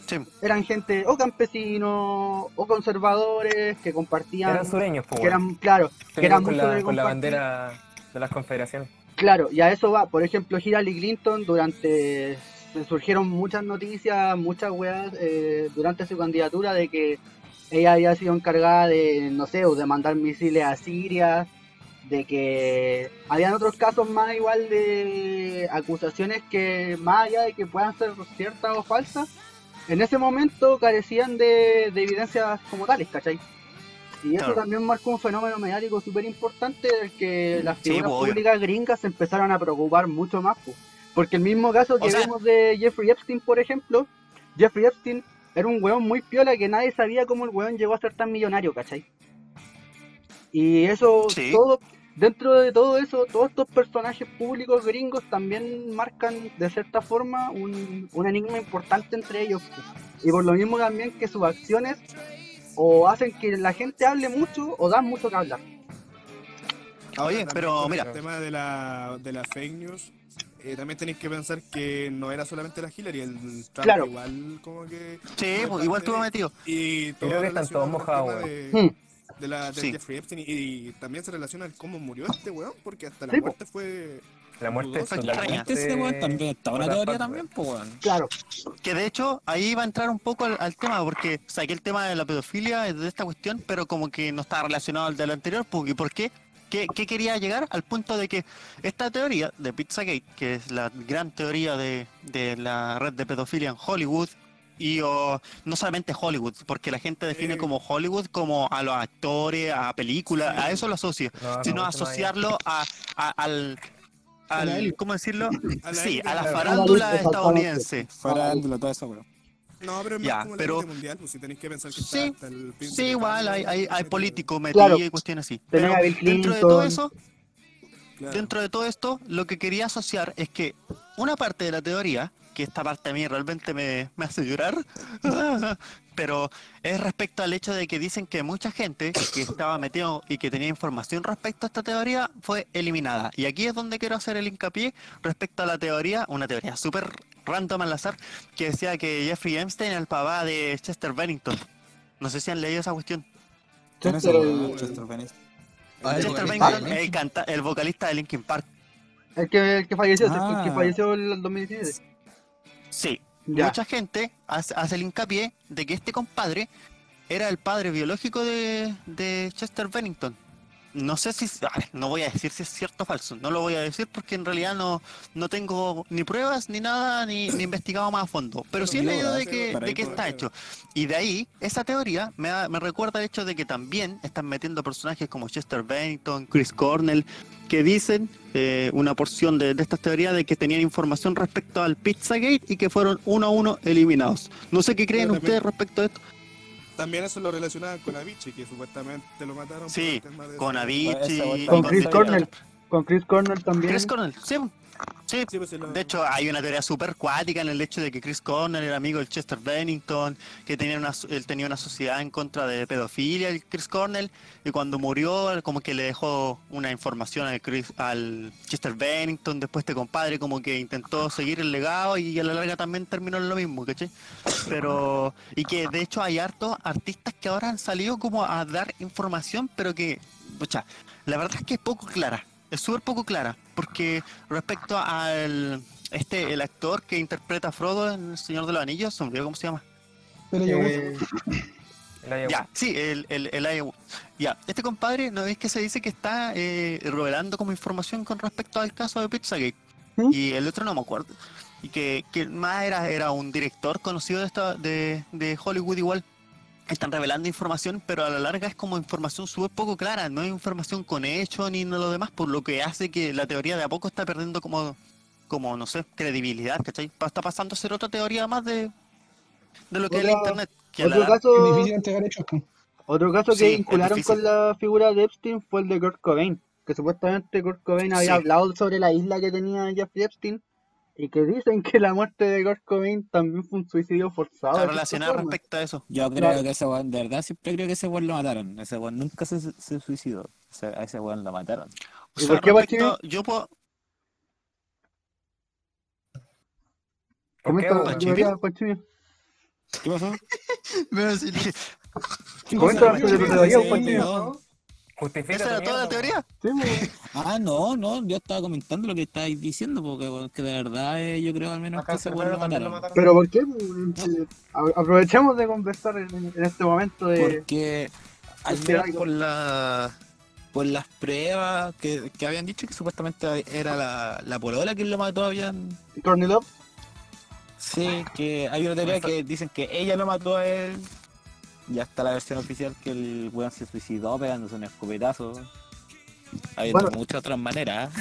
Sí. eran gente o campesinos o conservadores que compartían Eran sureños, pues, que eran claro, que eran con la, de con la bandera de las confederaciones. Claro, y a eso va. Por ejemplo, Hillary Clinton, durante. surgieron muchas noticias, muchas weas eh, durante su candidatura de que ella había sido encargada de, no sé, o de mandar misiles a Siria, de que habían otros casos más igual de acusaciones que, más allá de que puedan ser ciertas o falsas, en ese momento carecían de, de evidencias como tales, ¿cachai? Y eso Claro. también marcó un fenómeno mediático súper importante del que las figuras pues, obvio. públicas gringas se empezaron a preocupar mucho más. pues. Porque el mismo caso que O sea- de Jeffrey Epstein, por ejemplo, Jeffrey Epstein era un weón muy piola que nadie sabía cómo el weón llegó a ser tan millonario, ¿cachai? Y eso, Sí. todo, dentro de todo eso, todos estos personajes públicos gringos también marcan de cierta forma un, un enigma importante entre ellos. Y por lo mismo también que sus acciones o hacen que la gente hable mucho o dan mucho que hablar. Oye, También pero mira, El tema de la, de la fake news, eh, también tenéis que pensar que no era solamente la Hillary, el Trump Claro. igual como que... sí, igual estuvo metido. Y todo creo que están todos mojados. De, la, de Sí. Jeffrey Epstein y, y también se relaciona con cómo murió este weón, porque hasta la Sí, po. muerte fue... La muerte. Ese weón también está una otra teoría parte, también, pues weón. Claro, Que de hecho ahí va a entrar un poco al, al tema, porque saqué el tema de la pedofilia de esta cuestión, pero como que no está relacionado al de lo anterior. pues, ¿Y por qué? ¿Qué, qué quería llegar? Al punto de que esta teoría de Pizzagate, que es la gran teoría de, de la red de pedofilia en Hollywood, y o, no solamente Hollywood, porque la gente define Eh. como Hollywood como a los actores, a películas, a eso lo asocia, No, no, sino asociarlo a, a- al, al. ¿cómo decirlo? A Sí, a la farándula estadounidense. Fuera todo eso, weón. No, pero es más Ya, como pero- la mundial, pues si tenéis que pensar que Sí, está hasta el Sí, igual hay, hay, hay políticos metidos Claro. y cuestiones así. Pero dentro de todo eso, Claro. dentro de todo esto, lo que quería asociar es que una parte de la teoría, que esta parte a mí realmente me, me hace llorar, pero es respecto al hecho de que dicen que mucha gente que estaba metido y que tenía información respecto a esta teoría fue eliminada. Y aquí es donde quiero hacer el hincapié respecto a la teoría, una teoría súper random al azar, que decía que Jeffrey Epstein era el papá de Chester Bennington. No sé si han leído esa cuestión. ¿Quién es Chester, el el- Chester Bennington? Ah, el Chester vocalista de Bennington, el, canta- el vocalista de Linkin Park. el que, el que falleció, Ah. el que falleció en el 2017. Sí, Ya. mucha gente hace, hace el hincapié de que este compadre era el padre biológico de, de Chester Bennington. No sé si, a ver, no voy a decir si es cierto o falso, no lo voy a decir porque en realidad no, no tengo ni pruebas ni nada, ni, ni investigado más a fondo, pero sí he leído de que, de que está hecho. Y de ahí, esa teoría me, da- me recuerda el hecho de que también están metiendo personajes como Chester Bennington, Chris Cornell, que dicen eh, una porción de, de estas teorías de que tenían información respecto al Pizzagate y que fueron uno a uno eliminados. No sé qué creen ustedes respecto a esto. También eso lo relacionaban con Avicii, que supuestamente lo mataron. Sí, por el tema de con Avicii Con Chris Cornell. Con Chris Cornell también. Chris Cornell, sí. Sí, pues, de hecho hay una teoría súper cuática en el hecho de que Chris Cornell era amigo del Chester Bennington, que tenía una, él tenía una sociedad en contra de pedofilia, el Chris Cornell, y cuando murió como que le dejó una información al, Chris, al Chester Bennington, después este compadre como que intentó seguir el legado y a la larga también terminó en lo mismo, ¿cachai? Pero, y que de hecho hay hartos artistas que ahora han salido como a dar información, pero que, pucha, la verdad es que es poco clara, es súper poco clara, porque respecto al, este, el actor que interpreta a Frodo en El Señor de los Anillos, se me olvidó cómo se llama. Pero yo, Eh, El Ya, sí, el, el, el. Ya, este compadre, ¿no es que se dice que está eh, revelando como información con respecto al caso de Pizzagate? ¿Mm? Y el otro no me acuerdo. Y que, que más era, era un director conocido de, esta, de, de Hollywood igual. Están revelando información, pero a la larga es como información súper poco clara, no hay información con hechos ni lo demás, por lo que hace que la teoría de a poco está perdiendo como, como no sé, credibilidad, ¿cachai? Está pasando a ser otra teoría más de, de lo que es la internet. Que la Otro es caso, difícil entregar hechos. otro caso que Sí, vincularon con la figura de Epstein fue el de Kurt Cobain, que supuestamente Kurt Cobain había Sí. hablado sobre la isla que tenía Jeffrey Epstein y que dicen que la muerte de Kurt Cobain también fue un suicidio forzado. Está relacionado respecto a eso. Yo creo Claro. que ese weón, de verdad, siempre creo que ese weón lo mataron. Ese weón nunca se, se suicidó. O sea, a ese weón lo mataron. O ¿Y por qué respecto- yo puedo, ¿Por qué, Comenta. ¿Qué pasó? Pero si- ¿Qué Comenta tu ¿Qué teoría, pasó? Panchimio. No. Justifica ¿Esa era toda la teoría? Sí. Ah, no, no, yo estaba comentando lo que estáis diciendo, porque weón, que de verdad eh, yo creo al menos Acá que lo mataron. mataron. Pero ¿por qué? Aprovechemos de conversar en, en este momento de... Porque al que- por la por las pruebas que, que habían dicho que supuestamente era la, la polola quien lo mató, habían Courtney Love. sí, que hay una teoría que dicen que ella lo mató a él. Ya está la versión oficial que el weón se suicidó pegándose un escopetazo. Hay Bueno. muchas otras maneras.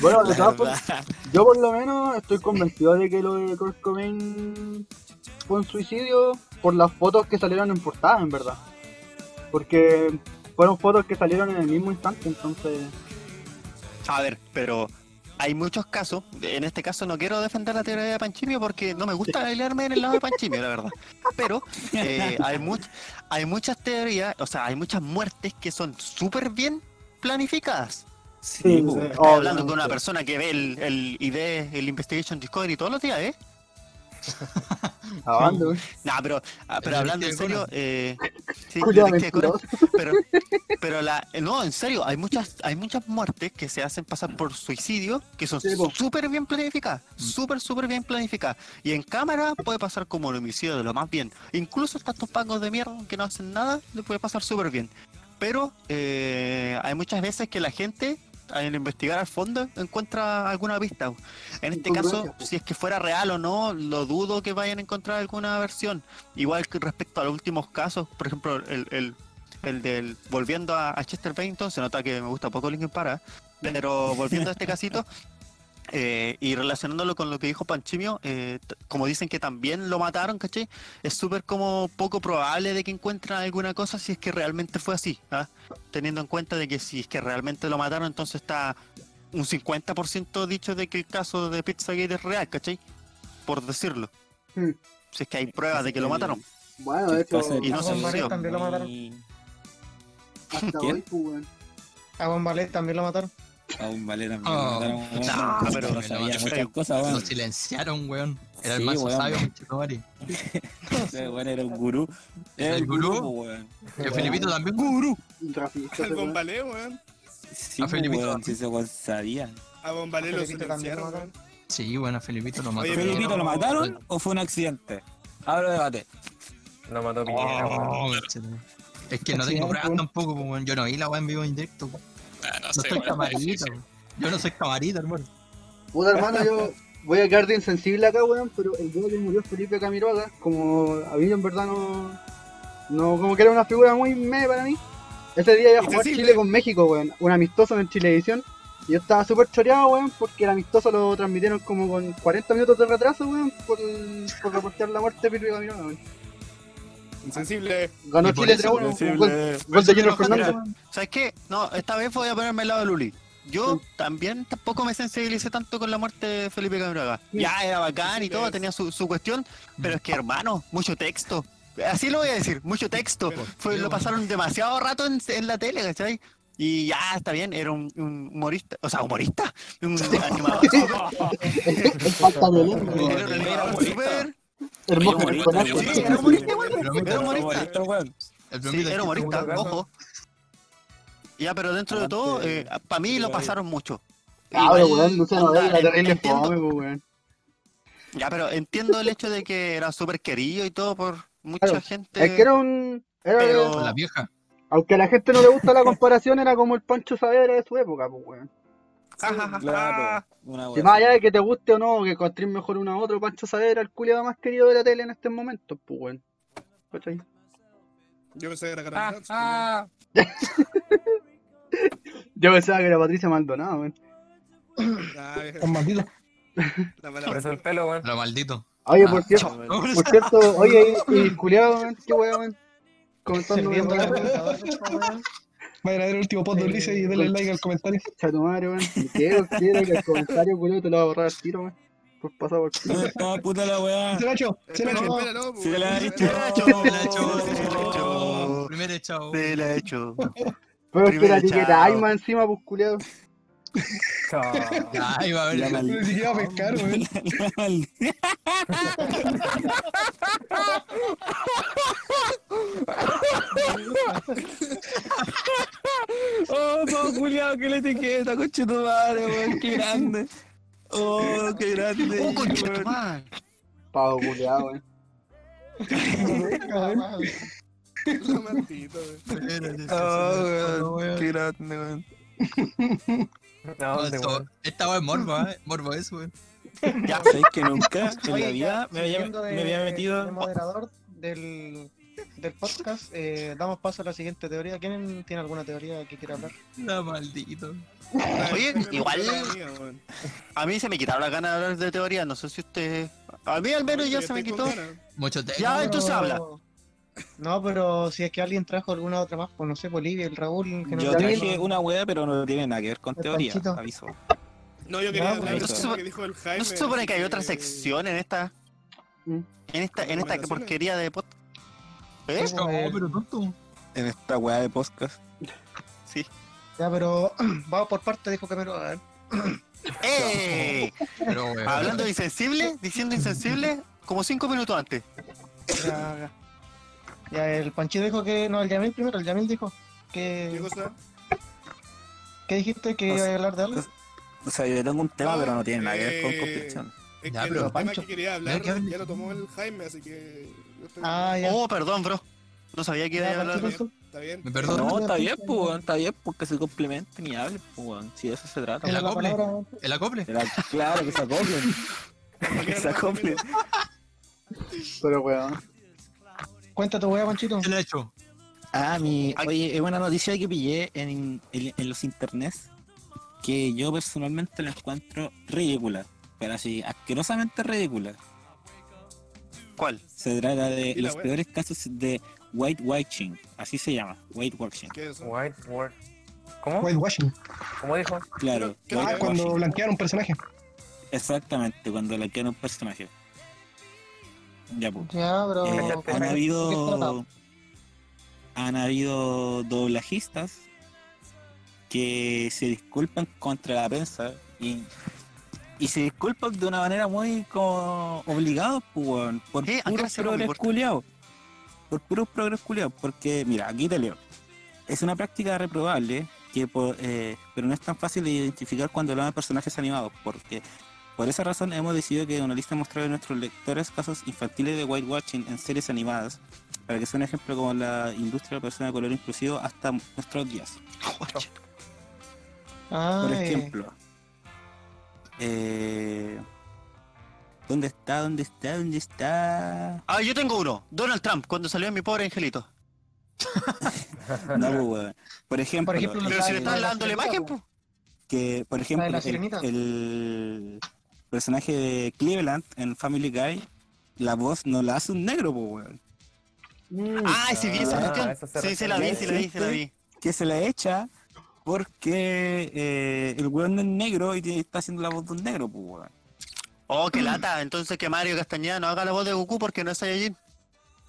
Bueno, de todas formas, yo por lo menos estoy convencido de que lo de Kurt Cobain fue un suicidio por las fotos que salieron en portada, en verdad. Porque fueron fotos que salieron en el mismo instante, entonces... A ver, pero hay muchos casos, en este caso no quiero defender la teoría de Panchimio porque no me gusta aliarme en el lado de Panchimio, la verdad. Pero eh, hay, much- hay muchas teorías, o sea, hay muchas muertes que son súper bien planificadas. Sí, Sí, po. sí. Estoy hablando con una persona que ve el, el ID, el Investigation Discovery todos los días, ¿eh? No, pero, ah, pero El hablando en serio, eh, sí, Conan, pero, pero la, no, en serio, hay muchas, hay muchas muertes que se hacen pasar por suicidio que son Sí, súper bien planificadas, súper, súper bien planificadas. Y en cámara puede pasar como un homicidio de lo más bien. Incluso hasta estos pagos de mierda que no hacen nada, le puede pasar súper bien. Pero eh, hay muchas veces que la gente, al investigar al fondo, encuentra alguna pista. En este caso, Incongruencia. si es que fuera real o no, lo dudo que vayan a encontrar alguna versión. Igual que respecto a los últimos casos, por ejemplo, el, el, el del volviendo a, a Chester Bennington, se nota que me gusta poco Linkin Park, ¿eh? pero volviendo a este casito eh, y relacionándolo con lo que dijo Panchimio, eh, como dicen que también lo mataron, ¿cachai? Es súper como poco probable de que encuentren alguna cosa si es que realmente fue así, ¿ah? teniendo en cuenta de que si es que realmente lo mataron, entonces está un 50% dicho de que el caso de Pizzagate es real, ¿cachai? Por decirlo. Hmm. Si es que hay pruebas de que lo mataron. Bueno, de hecho, Y no se suicidó. también lo mataron. Hasta ¿Quién? hoy, pues, weón. A Juan también lo mataron. A un ballet también. Oh, lo mataron, weón. nah, No, pero- no sabía muchas cosas, Lo weón. silenciaron, weón. Era el Sí, más weón. sabio, Michikomari. Ese weón era un gurú. Era ¿El el gurú, weón. Y el Felipito también, gurú. Al weón. Bombalé, weón. Sí, A po, Felipito. weón, si ese weón sabía. A Bombalé lo Felipito también lo silenciaron, mataron. weón. Sí, bueno, a Felipito lo mató. Oye, ¿Felipito lo mataron o fue un accidente? Ahora debate. Lo mató Piñera, weón. Oh, es que no tengo pruebas tampoco, pues, weón. Yo no vi la weá en vivo en directo. weón. No soy camarita, weón. Yo no soy camarita, hermano. Puta hermano, yo voy a quedar de insensible acá, weón, pero el día que murió Felipe Camiroaga, como a mí en verdad no, no, como que era una figura muy me para mí. Ese día iba a jugar. Chile con México, weón, un amistoso en Chilevisión. Y yo estaba súper choreado, weón, porque el amistoso lo transmitieron como con 40 minutos de retraso, weón, por, por reportear la muerte de Felipe Camiroaga, weón. Insensible. Ganó Chile eso, 3-1, un gol, Insensible. gol de Junior Fernández. ¿Sabes qué? No, esta vez voy a ponerme al lado de Luli. yo también tampoco me sensibilicé tanto con la muerte de Felipe Camiroaga. Ya era bacán y todo, tenía su, su cuestión, pero es que hermano, mucho texto. Así lo voy a decir, mucho texto. Fue, lo pasaron demasiado rato en, en la tele, ¿cachai? Y ya, está bien, era un, un humorista, o sea, humorista, un animador. Era un animador súper... Hermoso era humorista, weón. Era humorista. Weón. Era humorista, ojo. Ya, pero dentro de todo, para mí lo pasaron mucho. Cabrón, Igual, weón, Luciano onda, Vega, terrible fome, pues, weón. Ya, pero entiendo el hecho de que era súper querido y todo por mucha Claro, gente. Es que era un. Era, Pero- la vieja. Aunque a la gente no le gusta la comparación, era como el Pancho Saavedra de su época, pues, weón. Claro, una wea más allá de que te guste o no, que encontrés mejor uno a otro, Pancho Saavedra, el culiado más querido de la tele en estos momentos, pues, weón. ¿Cachai? Yo pensé que era Dance, ah. Yo pensaba que era Patricia Maldonado, weón. pero- vieja, Con maldito. la mala- Por eso el pelo, weón. Lo maldito. Oye, Ah, por cierto, por cierto, oye, y, y culiado, weón, qué weón, weón. Comentando Vayan a ver el último post de Ulises y denle like al comentario. Cha tu madre, weón. ¿Y qué quiere que el comentario, culiado, te lo va a borrar al tiro, weón? Por pasar por culo. ¿Dónde está puta la weá? Se la echó, se la echó. no, Sí, la ha pues, hecho. espera. hecho, Se la echó, se la echó. Primero echado. Se la he hecho. Pero es que la etiqueta hay más encima, pues culiado. Ahí va a ver. La maldita. Ni siquiera a pescar, weón. La maldita. Oh, todo culiado que la etiqueta, coche tu madre, weón, qué grande. Oh, qué grande. ¡Oh, concha tu weón. madre! Pavo culiado, weón. La maldita, weón. Oh, weón, qué grande, weón. No, No, weón. Esta weá es morbo, ¿eh? Morbo eso, weón. Ya, ¿Sabes que nunca en la vida me había, me había metido? moderador del, del podcast, eh, damos paso a la siguiente teoría. ¿Quién tiene alguna teoría que quiera hablar? La maldito. Oye, igual- a mí se me quitaron las ganas de hablar de teoría. No sé si usted. A mí al menos ya se me quitó. Mucho texto. Ya, entonces Pero- habla. No, pero si es que alguien trajo alguna otra más, pues no sé, Bolivia, el Raúl, que no Yo trajo- traje una weá, pero no tiene nada que ver con El teoría, Panchito. aviso. No, yo quería No, hablar no que dijo el Jaime. ¿No se supone que hay otra sección en esta. Mm. En esta, en esta porquería de podcast? ¿Eh? No, pero tonto. En esta weá de podcast. Sí. Ya, pero vamos por parte, dijo Camero. A ver. ¡Eh! Pero. Hablando de insensible, diciendo insensible, como cinco minutos antes. Ya, ya. Ya, el Panchito dijo que. No, el Yamil primero, el Yamil dijo ¿Qué que. cosa? ¿Qué dijiste? ¿Que No iba a hablar de algo? O sea, yo tengo un tema, Ah, pero no tiene nada que ver con eh, construcción. Es Ya, que pero el tema Pancho. que quería hablar Ya, ya lo tomó el Jaime, así que. Ah, ya. Oh, perdón, bro. No sabía que iba a hablar de eso. Está bien. Me perdono. No, está bien, pues, está bien, porque se complementen y hablen, pues. Si de eso se trata. El la acople. El acople. Claro, que se acoplen. que se acoplen. Pero weón. Cuenta tu wea, Panchito. ¿Qué le ha hecho? Ah, mi, oye, es una noticia que pillé en, en, en los internets que yo personalmente la encuentro ridícula, pero así, asquerosamente ridícula. ¿Cuál? Se trata de los peores casos de whitewashing, así se llama, whitewashing. ¿Qué es eso? White. ¿Cómo? Whitewashing. ¿Cómo dijo? Claro, ¿Qué- qué- Ah, cuando blanquearon un personaje. Exactamente, cuando queda un personaje. Ya, pues. Ya, pero. Eh, han ¿de qué habido han habido doblajistas que se disculpan contra la prensa y, y se disculpan de una manera muy como obligados pues, por Sí, puros progres culiados por puros progres culiados porque mira aquí te leo. Es una práctica reprobable que eh, pero no es tan fácil de identificar cuando hablamos de personajes animados porque por esa razón hemos decidido que una lista mostrará a nuestros lectores casos infantiles de whitewashing en series animadas para que sea un ejemplo como la industria de la persona de color inclusivo hasta nuestros días. Por ejemplo, eh, ¿dónde está? ¿Dónde está? ¿Dónde está? Ah, yo tengo uno. Donald Trump, cuando salió en mi pobre angelito. No, pues, weón. Por ejemplo, Por ejemplo, Pero si le la dando la imagen, pues. que, por ejemplo, el, personaje de Cleveland en Family Guy, la voz no la hace un negro, pues, weón. Mm. Ah, sí vi esa Ah, cuestión. se Sí, sí la vi, sí la vi, sí la vi. Que se la echa porque eh, el weón es negro y tiene- está haciendo la voz de un negro, pues weón. Oh, qué lata. Entonces que Mario Castañeda no haga la voz de Goku porque no es Saiyajin.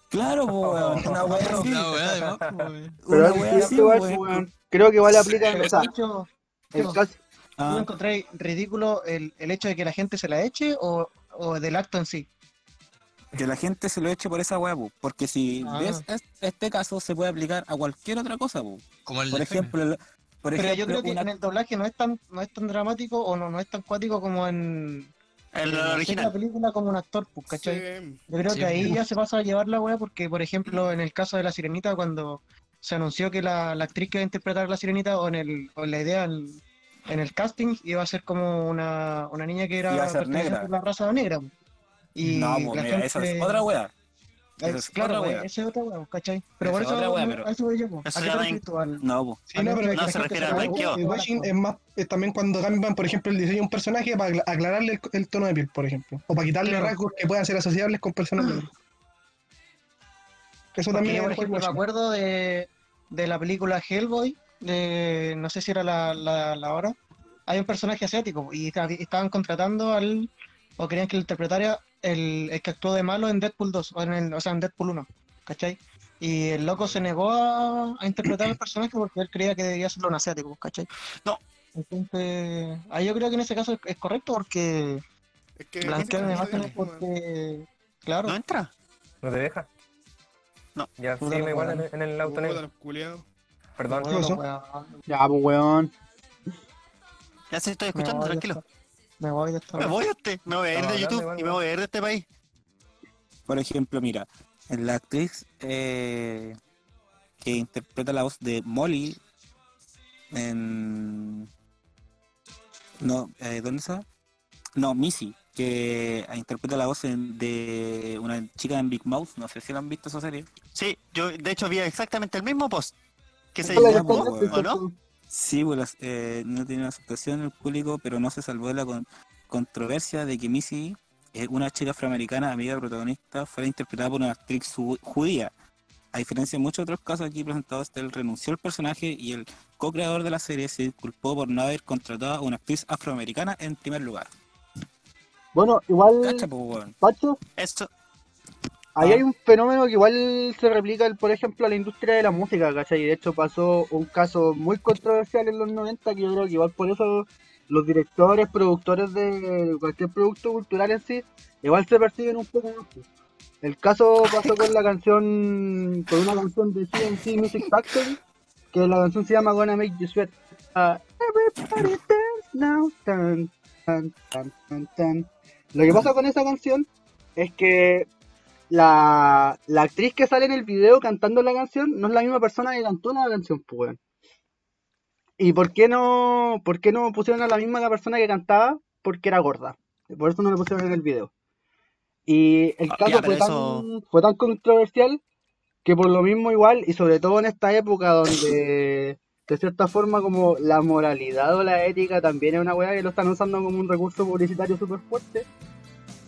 Claro, pues weón, una wea así. Una weá de más, pues, weón. Pero Una es wea distinto así, igual, weón. weón. Creo que igual aplica Sí, o sea, Yo, el caso, ¿Tú Ah, encontré ridículo el, el hecho de que la gente se la eche o, o del acto en sí? que la gente se lo eche por esa wea, pues, porque si Ah. ves es- este caso se puede aplicar a cualquier otra cosa, pues. Como el Por Jaime. ejemplo, el- por Pero yo creo que una- en el doblaje no es tan no es tan dramático o no, no es tan cuático como en, El en la original. película como un actor, pues, ¿cachai? Sí. Yo creo Sí, que ahí pues. ya se pasa a llevar la weá porque, por ejemplo, en el caso de La Sirenita, cuando se anunció que la, la actriz que iba a interpretar a La Sirenita o en, el, o en la idea en, en el casting iba a ser como una, una niña que era Iba a ser perteneciente negra. a la raza negra. pues. Y no, pues, la mira, esa es gente- otra wea. Es- claro, otra wea. esa es otra weá, ¿cachai? Pero por eso, otra wea, no, pero- a eso voy yo, pues. Eso ¿A qué ya te va refieres tú? Al- No. Sí, no, pero que no se refiere al blanqueo. El washing es más es también cuando cambian, por ejemplo, el diseño de un personaje para acla- aclararle el, el tono de piel, por ejemplo. O para quitarle Claro. rasgos que puedan ser asociables con personas negras. Eso Porque también yo, por es ejemplo, me acuerdo de, de la película Hellboy, de no sé si era la, la, la hora. Hay un personaje asiático y esta- estaban contratando al, o querían que lo interpretara el, el que actuó de malo en Deadpool 2, o, en el- o sea, en Deadpool 1, ¿cachai? Y el loco se negó a, a interpretar al personaje porque él creía que debía serlo un asiático, ¿cachai? No. Entonces, ahí yo creo que en ese caso es, es correcto porque Es que mismo, porque, claro, ¿No entra? ¿No te deja? No. Ya, la igual en, en el auto negro. Perdón. pasó? weón, ya, pues weón. Ya se estoy escuchando, tranquilo. Me voy de esta Me voy a este, me voy a ir de YouTube y me voy a ir de este país. Por ejemplo, mira, en la actriz eh, que interpreta la voz de Molly en... No, eh, ¿dónde está? No, Missy, que interpreta la voz en- de una chica en Big Mouth, no sé si la han visto esa serie. Sí, yo de hecho vi exactamente el mismo post. Que se llamó, ¿o no? Sí, pues, eh, no tiene aceptación en el público, pero no se salvó de la con- controversia de que Missy, eh, una chica afroamericana, amiga del protagonista, fuera interpretada por una actriz judía. A diferencia de muchos otros casos aquí presentados, él renunció al personaje y el co-creador de la serie se disculpó por no haber contratado a una actriz afroamericana en primer lugar. Bueno, igual, Cacha, pues. Pacho, Esto, ahí Ah. hay un fenómeno que igual se replica, por ejemplo, a la industria de la música, ¿cachai? De hecho, pasó un caso muy controversial en los 90 que yo creo que igual por eso los directores, productores de cualquier producto cultural en sí, igual se persiguen un poco más. El caso pasó con la canción, con una canción de CNC Music Factory, que la canción se llama Gonna Make You Sweat. Ah, everybody dance now, tan, tan, tan, tan, tan. Lo que pasa con esa canción es que la, la actriz que sale en el video cantando la canción no es la misma persona que cantó la canción, pues. weón. ¿Y por qué no, por qué no pusieron a la misma la persona que cantaba? Porque era gorda. Por eso no la pusieron en el video. Y el Ah, caso ya, fue, tan, eso- fue tan controversial que por lo mismo igual, y sobre todo en esta época donde de cierta forma como la moralidad o la ética también es una weá que lo están usando como un recurso publicitario súper fuerte,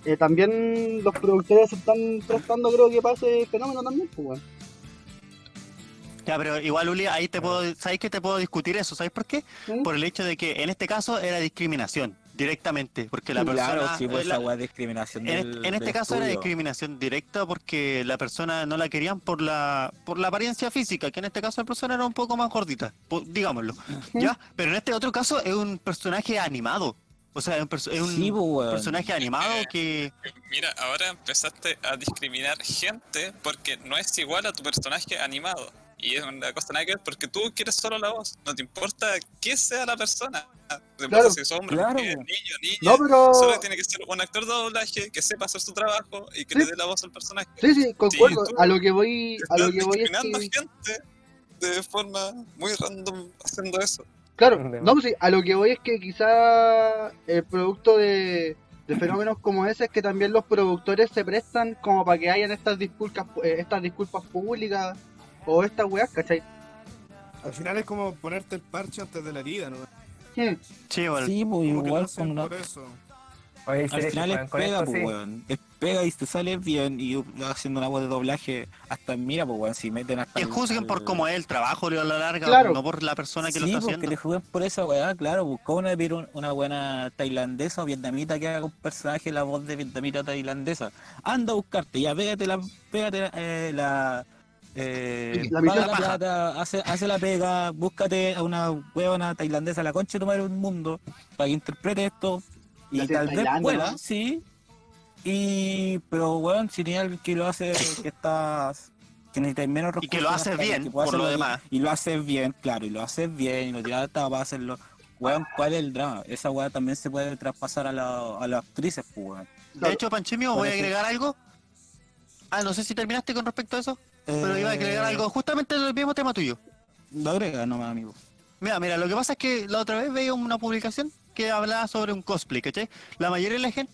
eh, también los productores se están prestando creo que para ese fenómeno también, pues ya, pero igual, Uli, ahí te puedo, ¿sabes que te puedo discutir eso? ¿Sabes por qué? ¿Sí? Por el hecho de que en este caso era discriminación, directamente, porque la claro, persona... sí, pues la- esa discriminación en, del, este- en este del caso era discriminación directa porque la persona no la querían por la por la apariencia física, que en este caso la persona era un poco más gordita, digámoslo. ¿Ya? Pero en este otro caso es un personaje animado. O sea, es un, perso- es un Sí, pues, weón. personaje animado que... Mira, ahora empezaste a discriminar gente porque no es igual a tu personaje animado. Y es una cosa nada que ver porque tú quieres solo la voz. No te importa qué sea la persona. No Claro, si es hombre, claro. mujer, niño, niña. No, pero... Solo tiene que ser un actor de doblaje que sepa hacer su trabajo y que Sí. le dé la voz al personaje. Sí, sí, concuerdo. Sí, a lo que voy, a lo Estás que voy es que... gente de forma muy random haciendo eso. Claro, no, pues sí, a lo que voy es que quizá el producto de, de fenómenos como ese es que también los productores se prestan como para que hayan estas disculpas, eh, estas disculpas públicas o estas weas, ¿cachai? Al final es como ponerte el parche antes de la herida, ¿no? Sí, bueno, Sí, pues lo igual hacen con una... por eso. Oye, Al que final es pega, esto, pues, sí. weón. Es pega y te sale bien y haciendo una voz de doblaje, hasta mira, pues weón, si meten hasta. Que el- juzguen por cómo es el trabajo a la larga, Claro. no por la persona que lo Sí, está porque haciendo. le juzguen por esa weá, claro, buscó una, una buena tailandesa o vietnamita que haga un personaje la voz de vietnamita tailandesa. Anda a buscarte, ya pégate la, pégate eh, la eh, La paga la plata, hace, hace la pega, búscate a una huevona tailandesa, la concha de tu madre un mundo, para que interprete esto y tal vez pueda, ¿no? sí. Y pero weón, si tiene alguien que lo hace que estás que necesitas menos Y que lo recursos, hace alguien bien, que por lo demás. Y lo haces bien, claro, y lo haces bien, y lo tiras para hacerlo. Weón, ¿cuál es el drama? Esa weá también se puede traspasar a, la, a las actrices, pues, weón. De hecho, Panchimio, voy a Bueno, agregar algo. Ah, no sé si terminaste con respecto a eso, pero iba a agregar Eh, algo justamente del mismo tema tuyo. Lo agrega nomás, amigo. Mira, mira, lo que pasa es que la otra vez veía una publicación que hablaba sobre un cosplay, ¿cachai? La mayoría de la gente,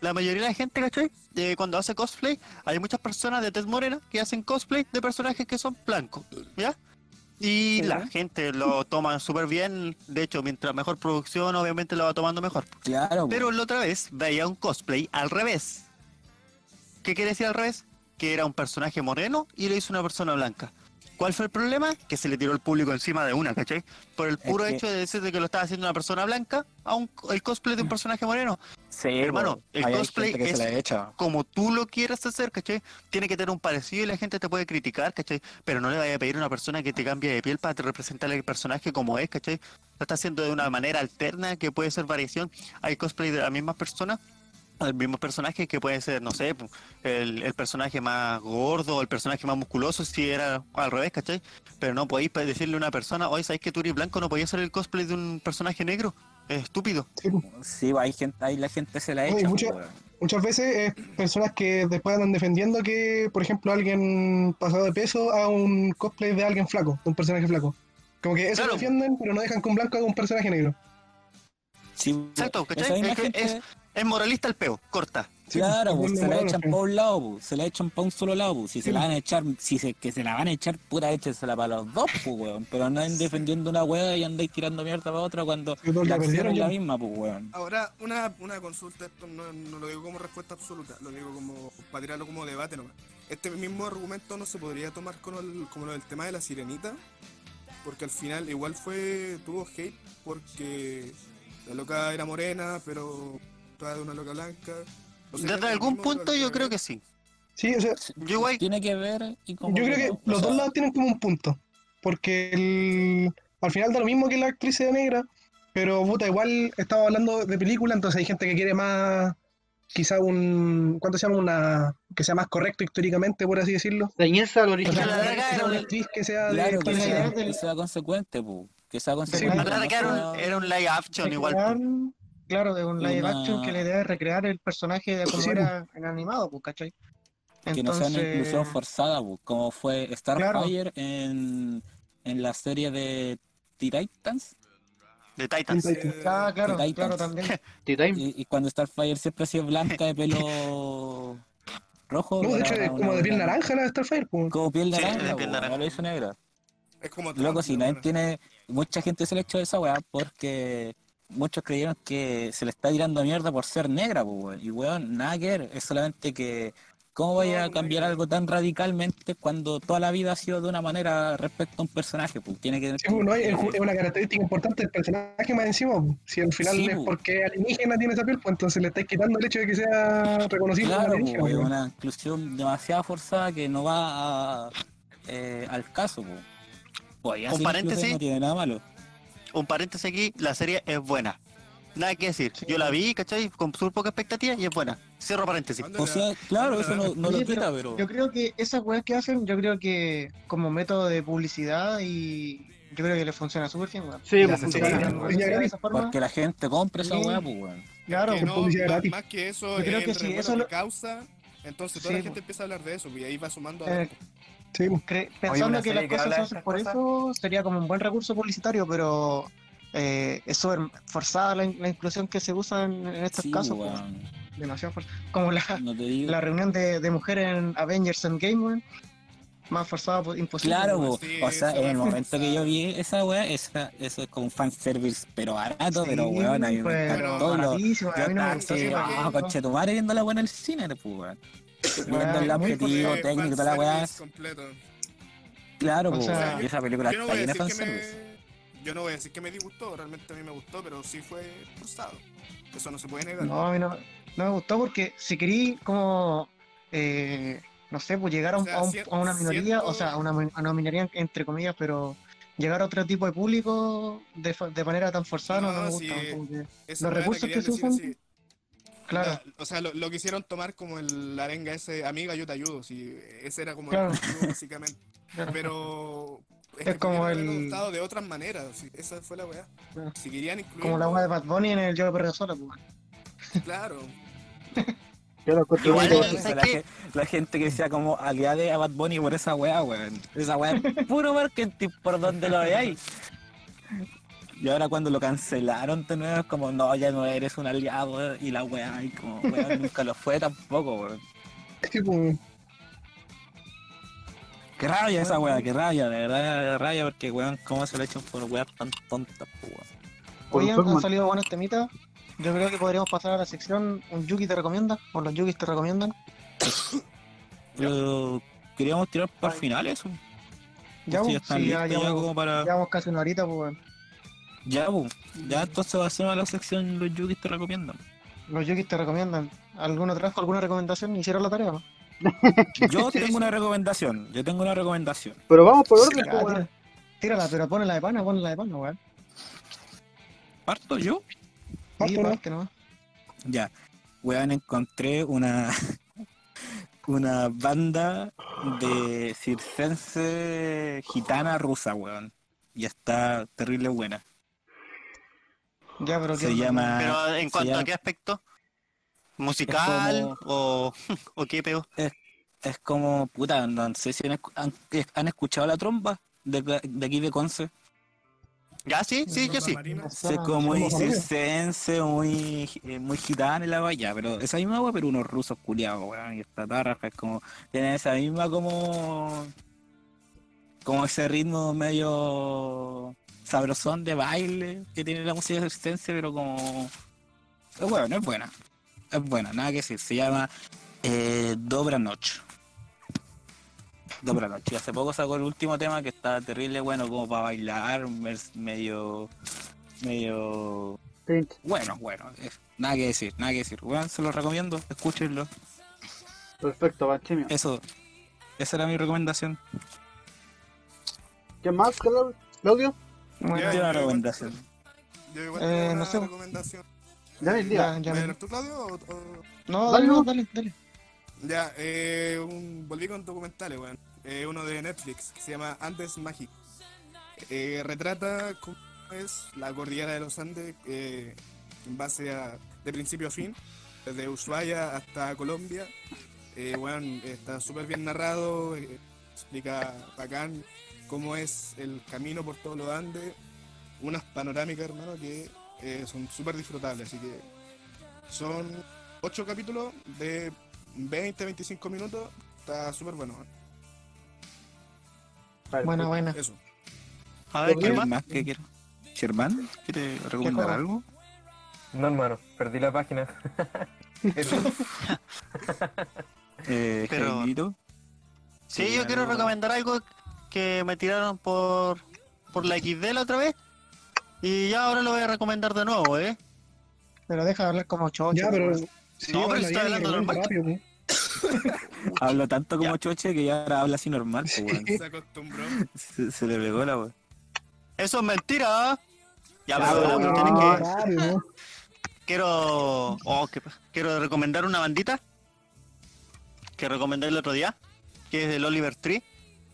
la mayoría de la gente, ¿cachai? Eh, cuando hace cosplay, hay muchas personas de tez morena que hacen cosplay de personajes que son blancos, ¿ya? Y Sí. la gente lo toma súper bien, de hecho, mientras mejor producción, obviamente lo va tomando mejor. Claro, Pero la otra vez veía un cosplay al revés. ¿Qué quiere decir al revés? Que era un personaje moreno y lo hizo una persona blanca. ¿Cuál fue el problema? Que se le tiró el público encima de una, ¿cachai? Por el puro que- hecho de decir de que lo estaba haciendo una persona blanca a un, el cosplay de un personaje moreno. Sí, hermano, el cosplay que es- echa. Como tú lo quieras hacer, ¿cachai? Tiene que tener un parecido y la gente te puede criticar, ¿cachai? Pero no le vaya a pedir a una persona que te cambie de piel para te representar el personaje como es, ¿cachai? Lo está haciendo de una manera alterna que puede ser variación. Hay cosplay de la misma persona, el mismo personaje que puede ser, no sé, el, el personaje más gordo, el personaje más musculoso, si era al revés, ¿cachai? Pero no podéis decirle a una persona, oye, ¿sabes que tú eres blanco? No podías hacer el cosplay de un personaje negro. Es estúpido. Sí, pues. Sí, hay gente, ahí la gente se la echa, mucha- pues. Muchas veces es personas que después andan defendiendo que, por ejemplo, alguien pasado de peso haga un cosplay de alguien flaco, de un personaje flaco. Como que eso Claro. lo defienden, pero no dejan un blanco haga un personaje negro. Sí, Exacto, ¿cachai? esa misma Es que gente- es- Es moralista el peo, corta. Sí, Claro, pues, pues, se la echan para un lado, pues, se la echan para un solo lado, pues. si se la van a echar, si se, que se la van a echar, pura échensela para los dos, pues, weón. Pero andáis defendiendo una weá y andáis tirando mierda para otra cuando todos la acción perdieron es la misma, pues, weón. Ahora, una, una consulta, esto no, no lo digo como respuesta absoluta, lo digo como para tirarlo como debate nomás. Este mismo argumento no se podría tomar con el, como lo del tema de la sirenita, porque al final igual fue, tuvo hate porque la loca era morena, pero de una loca blanca. O sea, Desde algún punto yo creo que sí. Sí, o sea, Yo igual, Tiene que ver y como yo creo que los sea, dos lados tienen como un punto. Porque el- al final da lo mismo que la actriz sea negra, pero puta, igual estaba hablando de película, entonces hay gente que quiere más, quizá un, ¿cuánto se llama? Una, que sea más correcto históricamente, por así decirlo. Ceñirse al original. la verdad que sea era una un- actriz que sea de Claro, que Tiene que sea, que consecuente. Que sea consecuente. la verdad no que era un, era un live action igual. Claro, de un live Una- action que la idea es recrear el personaje de como Sí, era en animado, pues, ¿cachai? que no sea una inclusión forzada, pues, como fue Starfire Claro. en, en la serie de Titans. De Titans. Titans. Ah, claro, Titans. claro, también. Y, y cuando Starfire siempre ha sido blanca de pelo rojo. No, de hecho es una- como de piel naranja la de Starfire. pues. Como piel Sí, naranja, de piel naranja. no lo hizo negra. Es como Loco, si nadie tiene. Mucha gente se le echó esa weá porque muchos creyeron que se le está tirando mierda por ser negra, pues, weón. Y weón, nada que ver. Es solamente que. ¿Cómo vaya a cambiar algo tan radicalmente cuando toda la vida ha sido de una manera respecto a un personaje? Pues tiene que. Sí, no, es, es una característica importante del personaje más encima. Si al final Sí, es porque alienígena tiene esa piel, pues entonces le estáis quitando el hecho de que sea reconocible como Claro, alienígena. pues, una inclusión demasiado forzada que no va a- eh, al caso. Pues. Paréntesis. no tiene nada malo. Un paréntesis aquí, la serie es buena. Nada que decir. Yo la vi, ¿cachai? Con súper poca expectativa y es buena. Cierro paréntesis. ¿Dónde O sea, claro, eso no, no Oye, lo quita, pero pero. Yo creo que esas weas que hacen, yo creo que como método de publicidad y yo creo que le funciona súper bien, weón. Sí, pues, funciona. Porque la gente compra esa Sí. weá, pues, weón. Claro, Que Con no, más, que eso, Yo creo es que revuelo eso lo- causa, entonces toda Sí, la gente empieza a hablar de eso, y ahí va sumando a Eh, Sí, pues. pensando que las que cosas estas por cosas. eso, sería como un buen recurso publicitario, pero eh, es súper forzada la, in- la inclusión que se usa en, en estos Sí, casos. weón. Demasiado forzada. Como la, No te digo. la reunión de, de mujeres en Avengers Endgame, weón. más forzado po- imposible. Claro. Sí, o sea, en el momento que yo vi esa weá, esa, eso es como un fanservice, pero barato, Sí, pero weón, a mí me pues, encantó. Yo a mí no me gustó así, ah, viendo la weá en el cine, pues, weón. Viendo Weón, el objetivo técnico y toda la weá. Claro, O pues, sea, y esa película Yo no está llena de fanservice. me... Yo no voy a decir que me disgustó, realmente a mí me gustó, pero sí fue forzado. Eso no se puede negar. No, a mí no, no me gustó porque si querí como, eh, no sé, pues llegar a, un- O sea, a un- a una minoría, siento- o sea, a una, a una minoría entre comillas, pero llegar a otro tipo de público de, de manera tan forzada no, No, no me sí, gusta. como que- los recursos que se usan, así. Claro, La- o sea, lo, lo quisieron tomar como el la arenga ese, amiga, yo te ayudo. Sí, ese era como Claro. el básicamente. claro. Pero. Es que como el- gustado de otras maneras. sí, esa fue la weá. Claro. Si querían incluir. como la hoja de Bad Bunny en el Yo de Sola, pues. Claro. Yo lo encuentro Igual, muy ¿sabes bueno. la, gente que decía como aliade a Bad Bunny por esa weá, weón. Esa weá es puro marketing por donde lo veáis. Y ahora cuando lo cancelaron de nuevo es como, no, ya no eres un aliado y la weá, y como, weón, nunca lo fue tampoco, weón. Tipo, Qué rabia esa weá, qué rabia, de verdad, rabia porque weón, cómo se lo echan por weas tan tontas, po, weón. Oye, han salido buenos temitas. Yo creo que podríamos pasar a la sección Un Yuki te recomienda, o los Yukis te recomiendan. Pero queríamos tirar para el final eso. Ya, Sí, pues, están sí, ya listos ya llevamos, como para. llevamos casi una horita, pues. weón. Ya, pues. Ya entonces va a ser la sección los yukis te recomiendan. Los Yukis te recomiendan. ¿Alguno trajo alguna recomendación? ¿Hicieron la tarea o no? Yo tengo una recomendación, yo tengo una recomendación. Pero vamos por orden, tira- weón. tírala, pero ponela de pana, ponela de pana, weón. ¿Parto yo? Sí, Parte. Ya. Weón, encontré una una banda de circense gitana rusa, weón. Y está terrible buena. Ya, pero Se llama. Pero en se cuanto a qué aspecto, musical como- o, o qué peor. Es como, puta, no sé si han, escu- han- han escuchado la tromba de, de aquí de Conce. Ya, sí, sí, yo sí. Es como muy circense, muy, eh, muy gitana y la vaya, pero esa misma agua, pero unos rusos culiados, weón, y esta tarrafa es como, tienen esa misma como, como ese ritmo medio sabrosón de baile que tiene la música circense, pero como, es bueno, es buena, es buena, nada que decir, se llama eh, Dobra Noche. Dobra Noche. Y hace poco sacó el último tema que está terrible bueno como para bailar, medio medio bueno, bueno, es- nada que decir, nada que decir. Weón, se los recomiendo, escúchenlo. Perfecto, Panchimio. Eso, esa era mi recomendación. ¿Qué más, Clau- Claudio? Bueno, yo- recomendación. Yo igual Eh, no sé. recomendación. Ya, el día. ya, ya, ¿Me tú, Claudio? o- o- No, Dale, dale, no, dale, dale. Ya, eh, un, volví con documentales, weón. Eh, uno de Netflix que se llama Andes Magic. Eh, retrata cómo es la cordillera de los Andes eh, en base a de principio a fin, desde Ushuaia hasta Colombia. Eh, weón, está súper bien narrado, eh, explica bacán cómo es el camino por todos los Andes. Unas panorámicas, hermano, que eh, son súper disfrutables, así que son ocho capítulos de 20-25 minutos. Está súper bueno. Buena, buena. Eso. A ver, ¿qué ¿Alguien más? que quiera? ¿Sherman? ¿Quiere recomendar algo? No, hermano, perdí la página. Eh, Pero- Sí, yo quiero recomendar algo que me tiraron por, por la XD la otra vez. Y ya ahora lo voy a recomendar de nuevo, ¿eh? Pero deja de hablar como chocho. ya, pero. weón. Sí, No, pero estoy hablando habla normal. rápido, pues. hablo tanto como Choche que ya ahora habla así normal. pues. Se acostumbró. se, se le pegó la weón. Eso es mentira. Ya, Ya, pero No, que rápido, ¿no? quiero. oh, pa- quiero recomendar una bandita que recomendé el otro día, que es del Oliver Tree.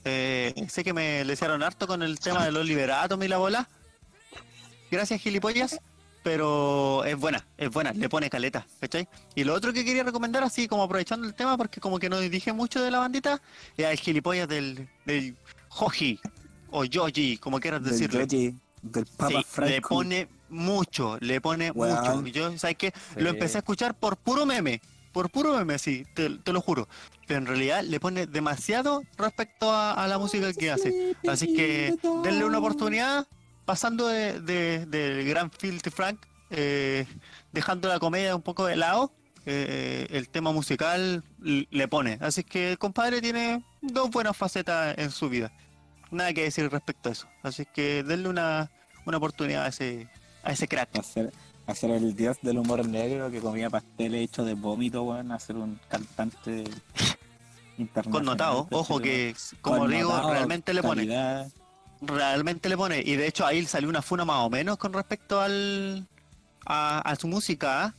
Eh, sé que me lesearon harto con el tema del Oliver Atom y la bola. Gracias, gilipollas. Pero es buena, es buena, le pone caleta, ¿cachai? Y lo otro que quería recomendar, así como aprovechando el tema, porque como que no dije mucho de la bandita, es el gilipollas del, del Joji o Yoji, como quieras Del. Yoji, del Papa Sí, le pone mucho, le pone mucho. Y Yo, ¿sabes qué? Sí. Lo empecé a escuchar por puro meme. Por puro meme, sí, te, te lo juro. Pero en realidad le pone demasiado respecto a, a la música que hace. Así que denle una oportunidad, pasando de, de- del gran Filthy Frank, eh, dejando la comedia un poco de lado, eh, el tema musical le pone. Así que el compadre tiene dos buenas facetas en su vida. Nada que decir respecto a eso. Así que denle una, una oportunidad a ese, a ese crack. Hacer el dios del humor negro que comía pasteles hechos de vómito, weón, hacer un cantante internacional. Connotado, ojo que, como digo, realmente le pone. calidad. realmente le pone. Y de hecho ahí salió una funa más o menos con respecto al a, a su música, ¿ah?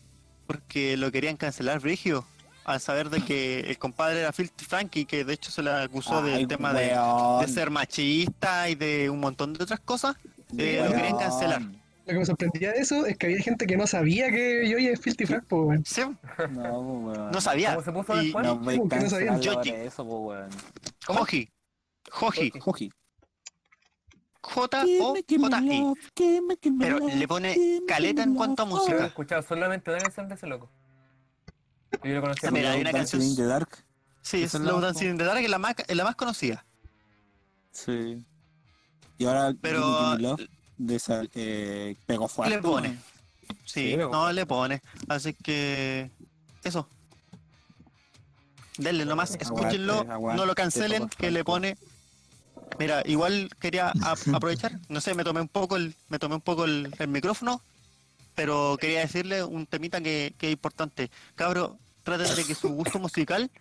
porque lo querían cancelar Brigio. Al saber de que el compadre era Filthy Frankie, que de hecho se le acusó Ay, del tema de ser machista y de un montón de otras cosas, eh, lo querían cancelar. Lo que me sorprendía de eso es que había gente que no sabía que Joy es Filthy Frank, pues, weón. Sí, No, weón. no sabía. ¿Cómo se puso Y- después? No ¿Cómo que no Yoji. por eso, po, weón. Joji. Joji. Joji. J-O-J-I. Pero le pone caleta en cuanto a Yo he música. escuchado solamente una canción de ese loco. Y yo lo conocía. Ah, mira, hay una Dancing canción- in the Dark. Sí, es Slow la- Dancing in the Dark, es la más, es la más conocida. Sí. Y ahora Pero- de esa, eh, pegó fuerte. Le pone. Sí, no le pone. Así que. Eso. Denle nomás, escúchenlo, aguante, no lo cancelen, que le pone. Mira, igual quería aprovechar, no sé, me tomé un poco el, me tomé un poco el, el micrófono, pero quería decirle un temita que, que es importante. Cabro, traten de que su gusto musical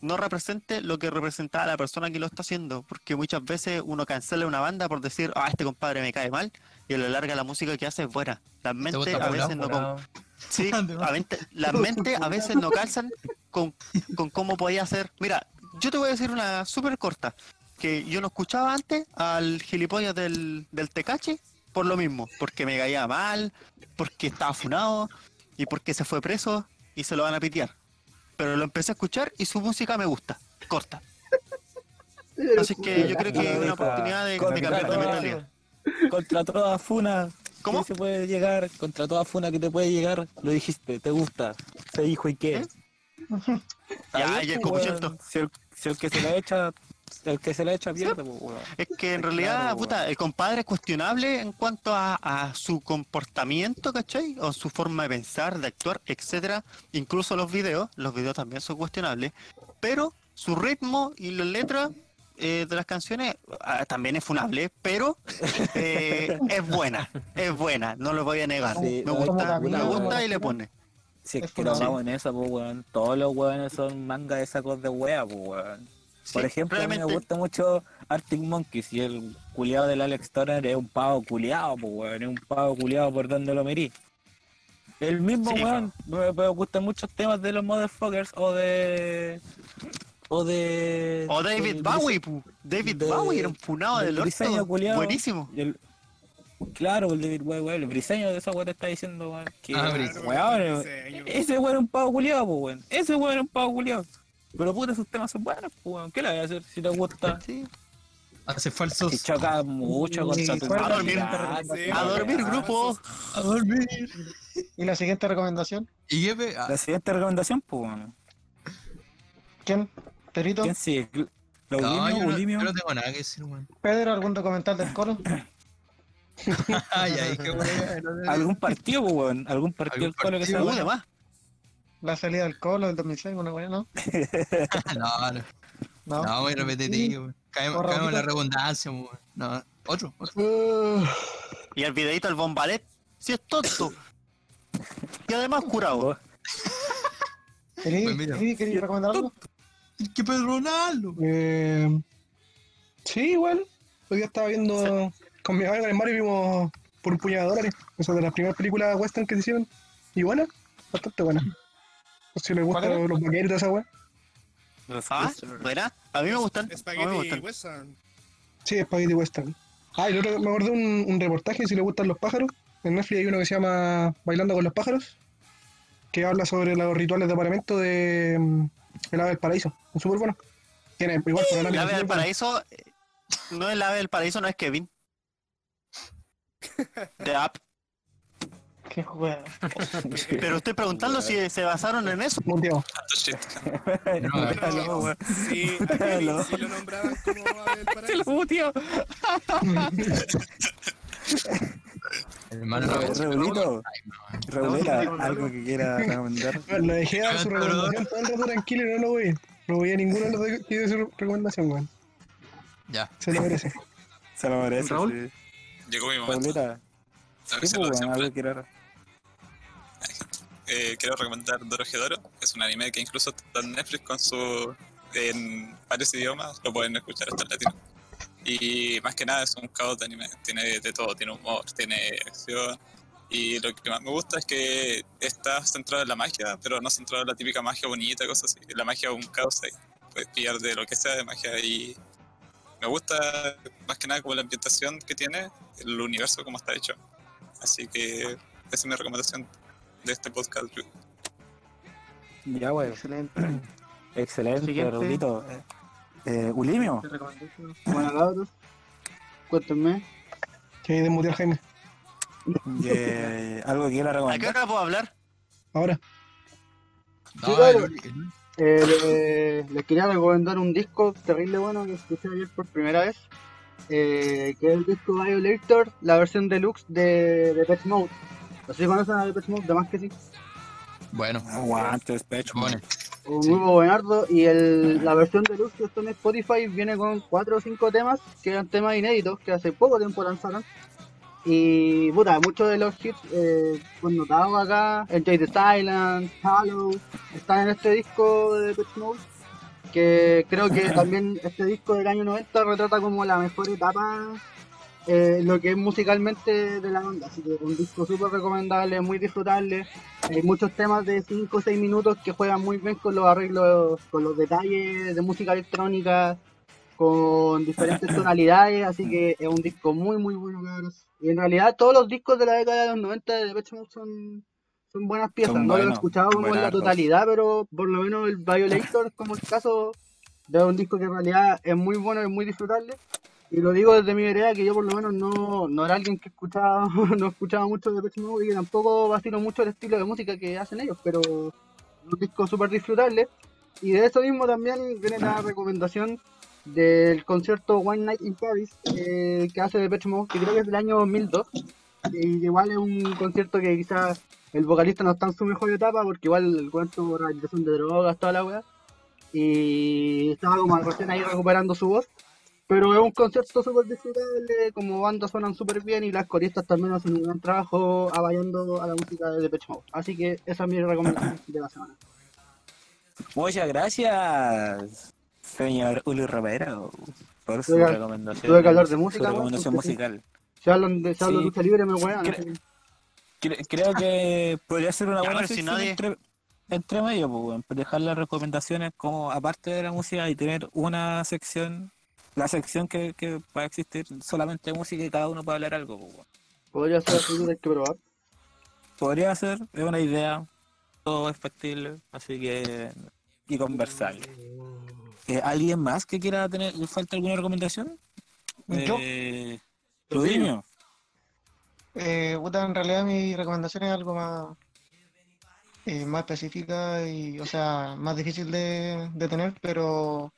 no represente lo que representa a la persona que lo está haciendo, porque muchas veces uno cancela una banda por decir, ah, este compadre me cae mal, y a la larga la música que hace es buena. Las mentes a veces no, con-. Sí, a mente- las mentes a veces no calzan con, con cómo podía ser. Mira, yo te voy a decir una súper corta, que yo no escuchaba antes al gilipollas del, del Tecache por lo mismo, porque me caía mal, porque estaba funado y porque se fue preso y se lo van a pitear. Pero lo empecé a escuchar y su música me gusta, corta. Así que yo creo que es una oportunidad de, de cambiar de mentalidad. Contra toda funa. ¿Cómo? que se puede llegar? Contra toda funa que te puede llegar. Lo dijiste, te gusta. Se dijo y qué. ¿Eh? Ya, y el. Si el, si el que se la echa, el que se la echa pierde, pues, weón. Es que en realidad, Claro, puta, el compadre es cuestionable en cuanto a, a su comportamiento, ¿cachai? O su forma de pensar, de actuar, etcétera. Incluso los videos, los videos también son cuestionables. Pero su ritmo y las letras eh, de las canciones ah, también es funable, pero eh, es buena, es buena, no lo voy a negar. Sí, me no, gusta, me gusta y le pone. Si es Es que funable. vamos en eso, pues, weón. Todos los weones son manga de sacos de wea, pues, weón. Por ejemplo, a mí me gusta mucho Arctic Monkeys y el culiado del Alex Turner es un pavo culiado, pues, weón. Es un pavo culiado por donde lo mirí. El mismo Sí, weón, me, me gustan muchos temas de los Motherfuckers o de. O de. O David Bowie, pu. David de- Bowie era un funado del del orto. culiao. Buenísimo. El- claro, el David Bowie, weón, el briseño de esa weón te está diciendo, weón, que Ah, weón, ese weón es un pavo culiado, pues weón. Ese weón es un pavo culiado. Pero puta, sus temas son buenos, pues weón. ¿Qué le voy a hacer si te gusta? Sí. Hace falsos. choca mucho contra tu ¿cuál es la calidad, siguiente pues, A dormir, grupo. A dormir. ¿Y la siguiente recomendación? ¿Y qué pe- ah, La siguiente recomendación, pues weón. ¿Quién? ¿Perito? ¿Quién sigue? No, yo no, yo no tengo nada que decir, weón. ¿Pedro? ¿Algún documental del coro? Ay, ay, qué bueno. ¿Algún partido, pues weón? ¿Algún partido del ¿Algún colo que bueno? de más. La salida del colo del 2006, una weá, ¿no? No, no, No. no, muy repetitivo. Caemos, ¿Otro caemos en la redundancia, weón. No, otro, otro. Uh, Y el videito del bombalet, si es tonto. Y además curado. ¿Querí, Pues querí- querí recomendar algo? ¿Qué Pedro Ronaldo? eh, sí, igual. Hoy día estaba viendo con mi amigo con el Mario vimos por un puñado de dólares. Esa de las primeras películas western que se hicieron. Y buena, bastante buena. Si les ¿Cuál gustan los vaqueros y toda esa weá. Ah, buena. A mí me gustan. Spaghetti. Western. Sí, Spaghetti Western. Ah, y el otro, me acordé un, un reportaje, si le gustan los pájaros. En Netflix hay uno que se llama Bailando con los pájaros, que habla sobre los rituales de aparamento de mm, El Ave del Paraíso. Es súper bueno. Tiene igual El ave del paraíso. No el ave del paraíso, no es Kevin. The App. Qué juega. Pero estoy preguntando si se basaron en eso. Shit. No, weón. Sí, a Kevin sí lo nombraban como Abel Se lo. Hermano, no Reuleta, algo que quiera recomendar. Bueno, lo dejé dar su recomendación todo el rato tranquilo y no lo voy. No voy a ninguno de los que dio su recomendación, weón. Ya. Se lo merece. Se lo merece. Raúl. sí. Llegó mi momento. A ver sí, pues, siempre. algo. Eh, quiero recomendar Dorohedoro. Es un anime que incluso está en Netflix con su. en varios idiomas. Lo pueden escuchar hasta en latino. Y más que nada es un caos de anime. Tiene de todo. Tiene humor, tiene acción. Y lo que más me gusta es que está centrado en la magia, pero no centrado en la típica magia bonita, cosas así. La magia es un caos ahí. Puedes pillar de lo que sea de magia y me gusta más que nada como la ambientación que tiene, el universo como está hecho. Así que esa es mi recomendación de este podcast. Ya, weón. Excelente. Excelente, Siguiente. Reulito. Eh, Ulimio. Bueno, cabros, cuéntenme. Que hay de mutear Jaime. eh, algo que quiera ¿A qué recomendar. hora puedo hablar? Ahora. No, Sí, claro. Eh, le- les quería recomendar un disco terrible bueno que escuché ayer por primera vez. eh, que es el disco Violator, la versión deluxe de, de Pet Mode. No sé si conocen a Pet Mode, de más que sí. Bueno, Aguante, despecho. bueno, Un Sí. grupo buenardo. Y el, la versión deluxe que está en Spotify viene con 4 o 5 temas, que eran temas inéditos, que hace poco tiempo lanzaron. Y puta, muchos de los hits eh, connotados acá, Enjoy the Silence, Hollow, están en este disco de Pet Mode. Que creo que también este disco del año 90 retrata como la mejor etapa, eh, lo que es musicalmente de la banda. Así que un disco súper recomendable, muy disfrutable. Hay muchos temas de 5 o 6 minutos que juegan muy bien con los arreglos, con los detalles de música electrónica, con diferentes tonalidades, así que es un disco muy muy bueno, cabros. Y en realidad todos los discos de la década de los 90 de Depeche Mode son, son buenas piezas. Son no lo he escuchado como en la totalidad, pero por lo menos el Violator, como el caso, de un disco que en realidad es muy bueno, es muy disfrutable. Y lo digo desde mi vereda que yo por lo menos no, no era alguien que escuchaba, no escuchaba mucho de Depeche Mode y que tampoco vacilo mucho el estilo de música que hacen ellos, pero un disco súper disfrutable. Y de eso mismo también viene la recomendación del concierto One Night in Paris eh, que hace Depeche Mode, que creo que es del año 2002. Y igual es un concierto que quizás el vocalista no está en su mejor etapa porque igual el cuento rehabilitación de drogas, toda la weá. Y estaba como recién ahí recuperando su voz. Pero es un concierto súper disfrutable, como bandas suenan súper bien y las coristas también hacen un gran trabajo apoyando a la música de Depeche Mode. Así que esa es mi recomendación de la semana. Muchas gracias, señor Uli Romero, por su recomendación. tuve que hablar de música, su. Si hablan de, si hablan de lucha libre, me wean. Cre- Creo que podría ser una buena si nadie- entre, entre medio, pues dejar las recomendaciones como aparte de la música y tener una sección, la sección que, que va a existir solamente música y cada uno puede hablar algo. pues. Podría ser así, hay que probar. Podría ser, es una idea, todo es factible, así que y conversable. Eh, ¿Alguien más que quiera tener, le falta alguna recomendación? Yo. Eh, Rudiño. Eh, puta, en realidad mi recomendación es algo más, eh, más específica y, o sea, más difícil de, de tener, pero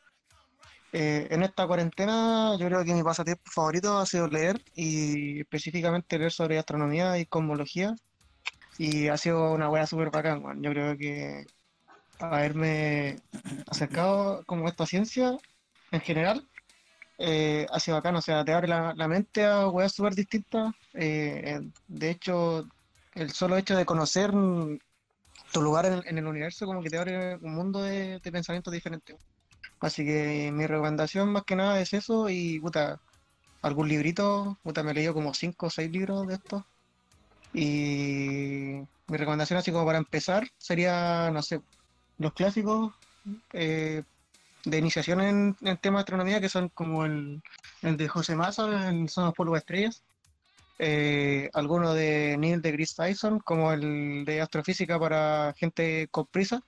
eh, en esta cuarentena yo creo que mi pasatiempo favorito ha sido leer y específicamente leer sobre astronomía y cosmología y ha sido una wea súper bacán, weón. Yo creo que haberme acercado como esta ciencia en general eh, ha sido bacán, o sea, te abre la, mente a weas súper distintas. eh, de hecho, el solo hecho de conocer tu lugar en, en el universo como que te abre un mundo de, de pensamientos diferentes. Así que mi recomendación más que nada es eso y, puta, algún librito, puta, me he leído como 5 o 6 libros de estos. Y mi recomendación así como para empezar sería, no sé, los clásicos eh, de iniciación en, en temas de astronomía que son como el, el de José Massa en Son los polvos de estrellas, eh, alguno de Neil deGrasse Tyson como el de astrofísica para gente con prisa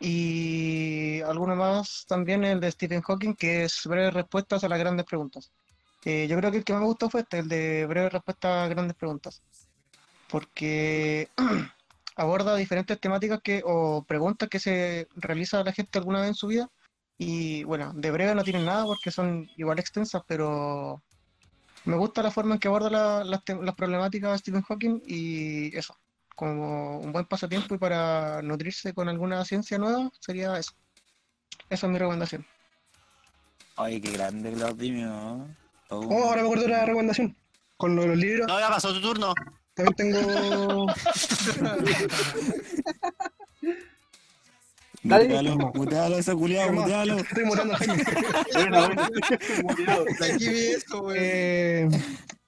y alguno más también el de Stephen Hawking que es breves respuestas a las grandes preguntas. Eh, yo creo que el que más me gustó fue este, el de breves respuestas a grandes preguntas. porque aborda diferentes temáticas que, o preguntas que se realiza la gente alguna vez en su vida. Y bueno, de breve no tienen nada porque son igual extensas, pero me gusta la forma en que aborda la- las, las problemáticas de Stephen Hawking y eso, como un buen pasatiempo y para nutrirse con alguna ciencia nueva, sería eso. Esa es mi recomendación. Ay, qué grande Claudimio. Oh, Oh, ahora me acuerdo de la recomendación. Con lo de los libros. No, ya pasó tu turno. También tengo. Dale. Mutealo, mutealo, ese culiao, mutealo. Estoy mutando a Jaime. Buena, buena. Murió. De aquí vi eso, güey. Eh,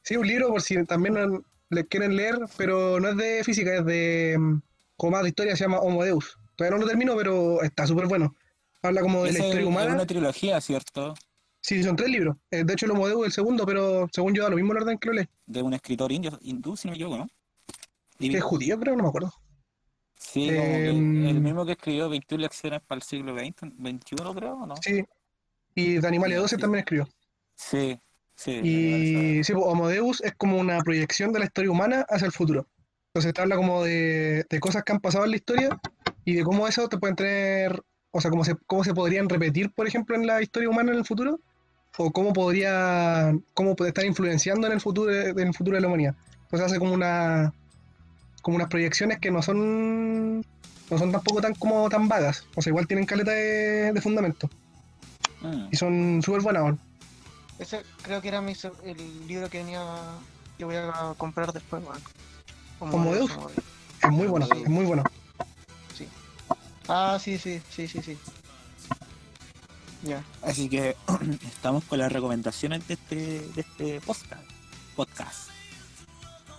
sí, un libro por si también no- le quieren leer, pero no es de física, es de. mm, como más de historia, se llama Homo Deus. Todavía no lo termino, pero está súper bueno. Habla como de la historia es humana. una trilogía, ¿cierto? Sí, son tres libros. Eh, de hecho, el Homo Deus es el segundo, pero según yo da lo mismo el orden que lo lee. De un escritor indio, hindú, si no me equivoco, ¿no? Que es judío, creo, no me acuerdo. Sí, Em, el mismo que escribió 21 lecciones para el siglo XX, 21 creo, ¿o ¿no? Sí. Y de Animalia 12 Sí. también escribió. Sí, sí. Y sí, pues, Homo Deus es como una proyección de la historia humana hacia el futuro. Entonces te habla como de, de cosas que han pasado en la historia y de cómo eso te pueden tener, o sea, cómo se, cómo se podrían repetir, por ejemplo, en la historia humana en el futuro, o cómo podría, cómo puede estar influenciando en el futuro, en el futuro de la humanidad. Entonces hace como una, como unas proyecciones que no son, no son tampoco tan como tan vagas. O sea, igual tienen caleta de, de fundamento Mm. y son súper buenas. Ese creo que era mi, el libro que venía que voy a comprar después, man. ¿Homo Deus? Es muy bueno, es muy bueno. Ah, sí, sí, sí, sí, sí. Ya. Así que estamos con las recomendaciones de este, de este podcast. podcast.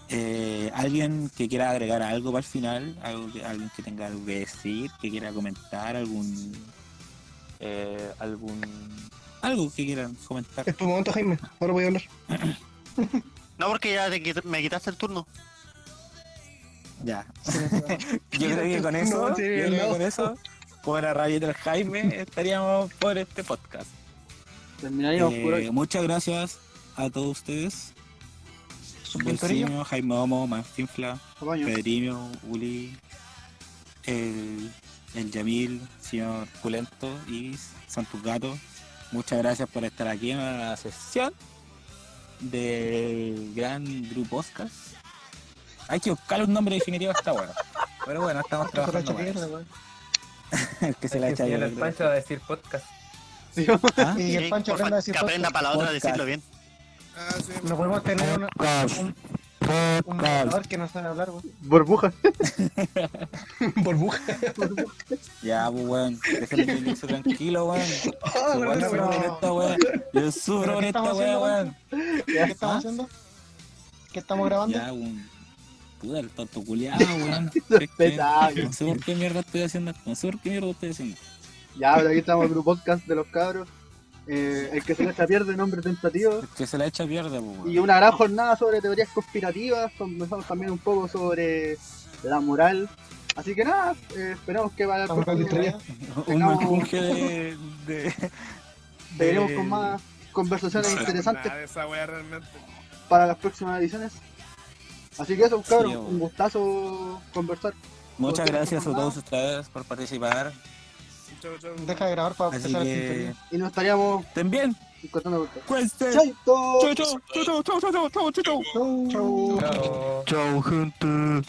Eh, ¿Alguien que quiera agregar algo para el final? ¿Algo que- ¿Alguien que tenga algo que decir? ¿Que quiera comentar? ¿Algún... eh, algún... Algo que quieran comentar? Es tu momento, Jaime. Ahora voy a hablar. No, porque ya te quit- me quitaste el turno. Ya. Yo creo que con eso, No, yo creo que con eso, por la rabia del Jaime, estaríamos por este podcast. Terminaríamos por Eh, hoy. muchas gracias a todos ustedes. Bolsimio, Jaime Homo, Manfinfla. Pedrimio, Uli, el, el Yamil, señor Pulento, Ibis, son tus gatos. Muchas gracias por estar aquí en la sesión del gran grupo Oscar. Hay que buscar un nombre definitivo a esta hueá. Pero bueno, estamos la trabajando para. El que se la echa al mierda. Pancho a decir podcast. ¿Ah? Y el Sí, Pancho aprenda a decir que aprenda podcast. palabras a Podcast. decirlo bien. Ah, sí. No podemos tener una- Podcast. un, un moderador que no sabe hablar, weón. Burbuja. Burbuja. Ya, pues weón, déjame que Elixir tranquilo, weón. Por esta weá. Yo sufro ¿Pero por qué esta haciendo, weón. ¿Qué estamos ¿Ah? haciendo? ¿Qué estamos grabando? Ya, un. Puta, el tonto culiado, weón. No sé por qué mierda estoy haciendo. No sé por qué mierda estoy haciendo. Ya, pero aquí estamos en el grupo podcast de los cabros. Eh, el que se le echa pierde, nombre tentativo. Es que se la echa pierde, pues, Y una gran jornada sobre teorías conspirativas. Conversamos también un poco sobre la moral. Así que nada, eh, esperamos que el la próximo estrella. Un menjunje de. de. con más conversaciones No, interesantes nada de esa wea realmente. para las próximas ediciones. Así que eso, cabros, Sí, un gustazo conversar. Muchas gracias a todos ustedes por participar. Chau, chau. Deja de grabar para Así empezar el que. Y nos estaríamos Estén bien. encontrando Cueste. ¡Chaito! Chau, chau, chau, chau, chau, chau, chau, chau, chau. Chau. Chao. Chao, gente.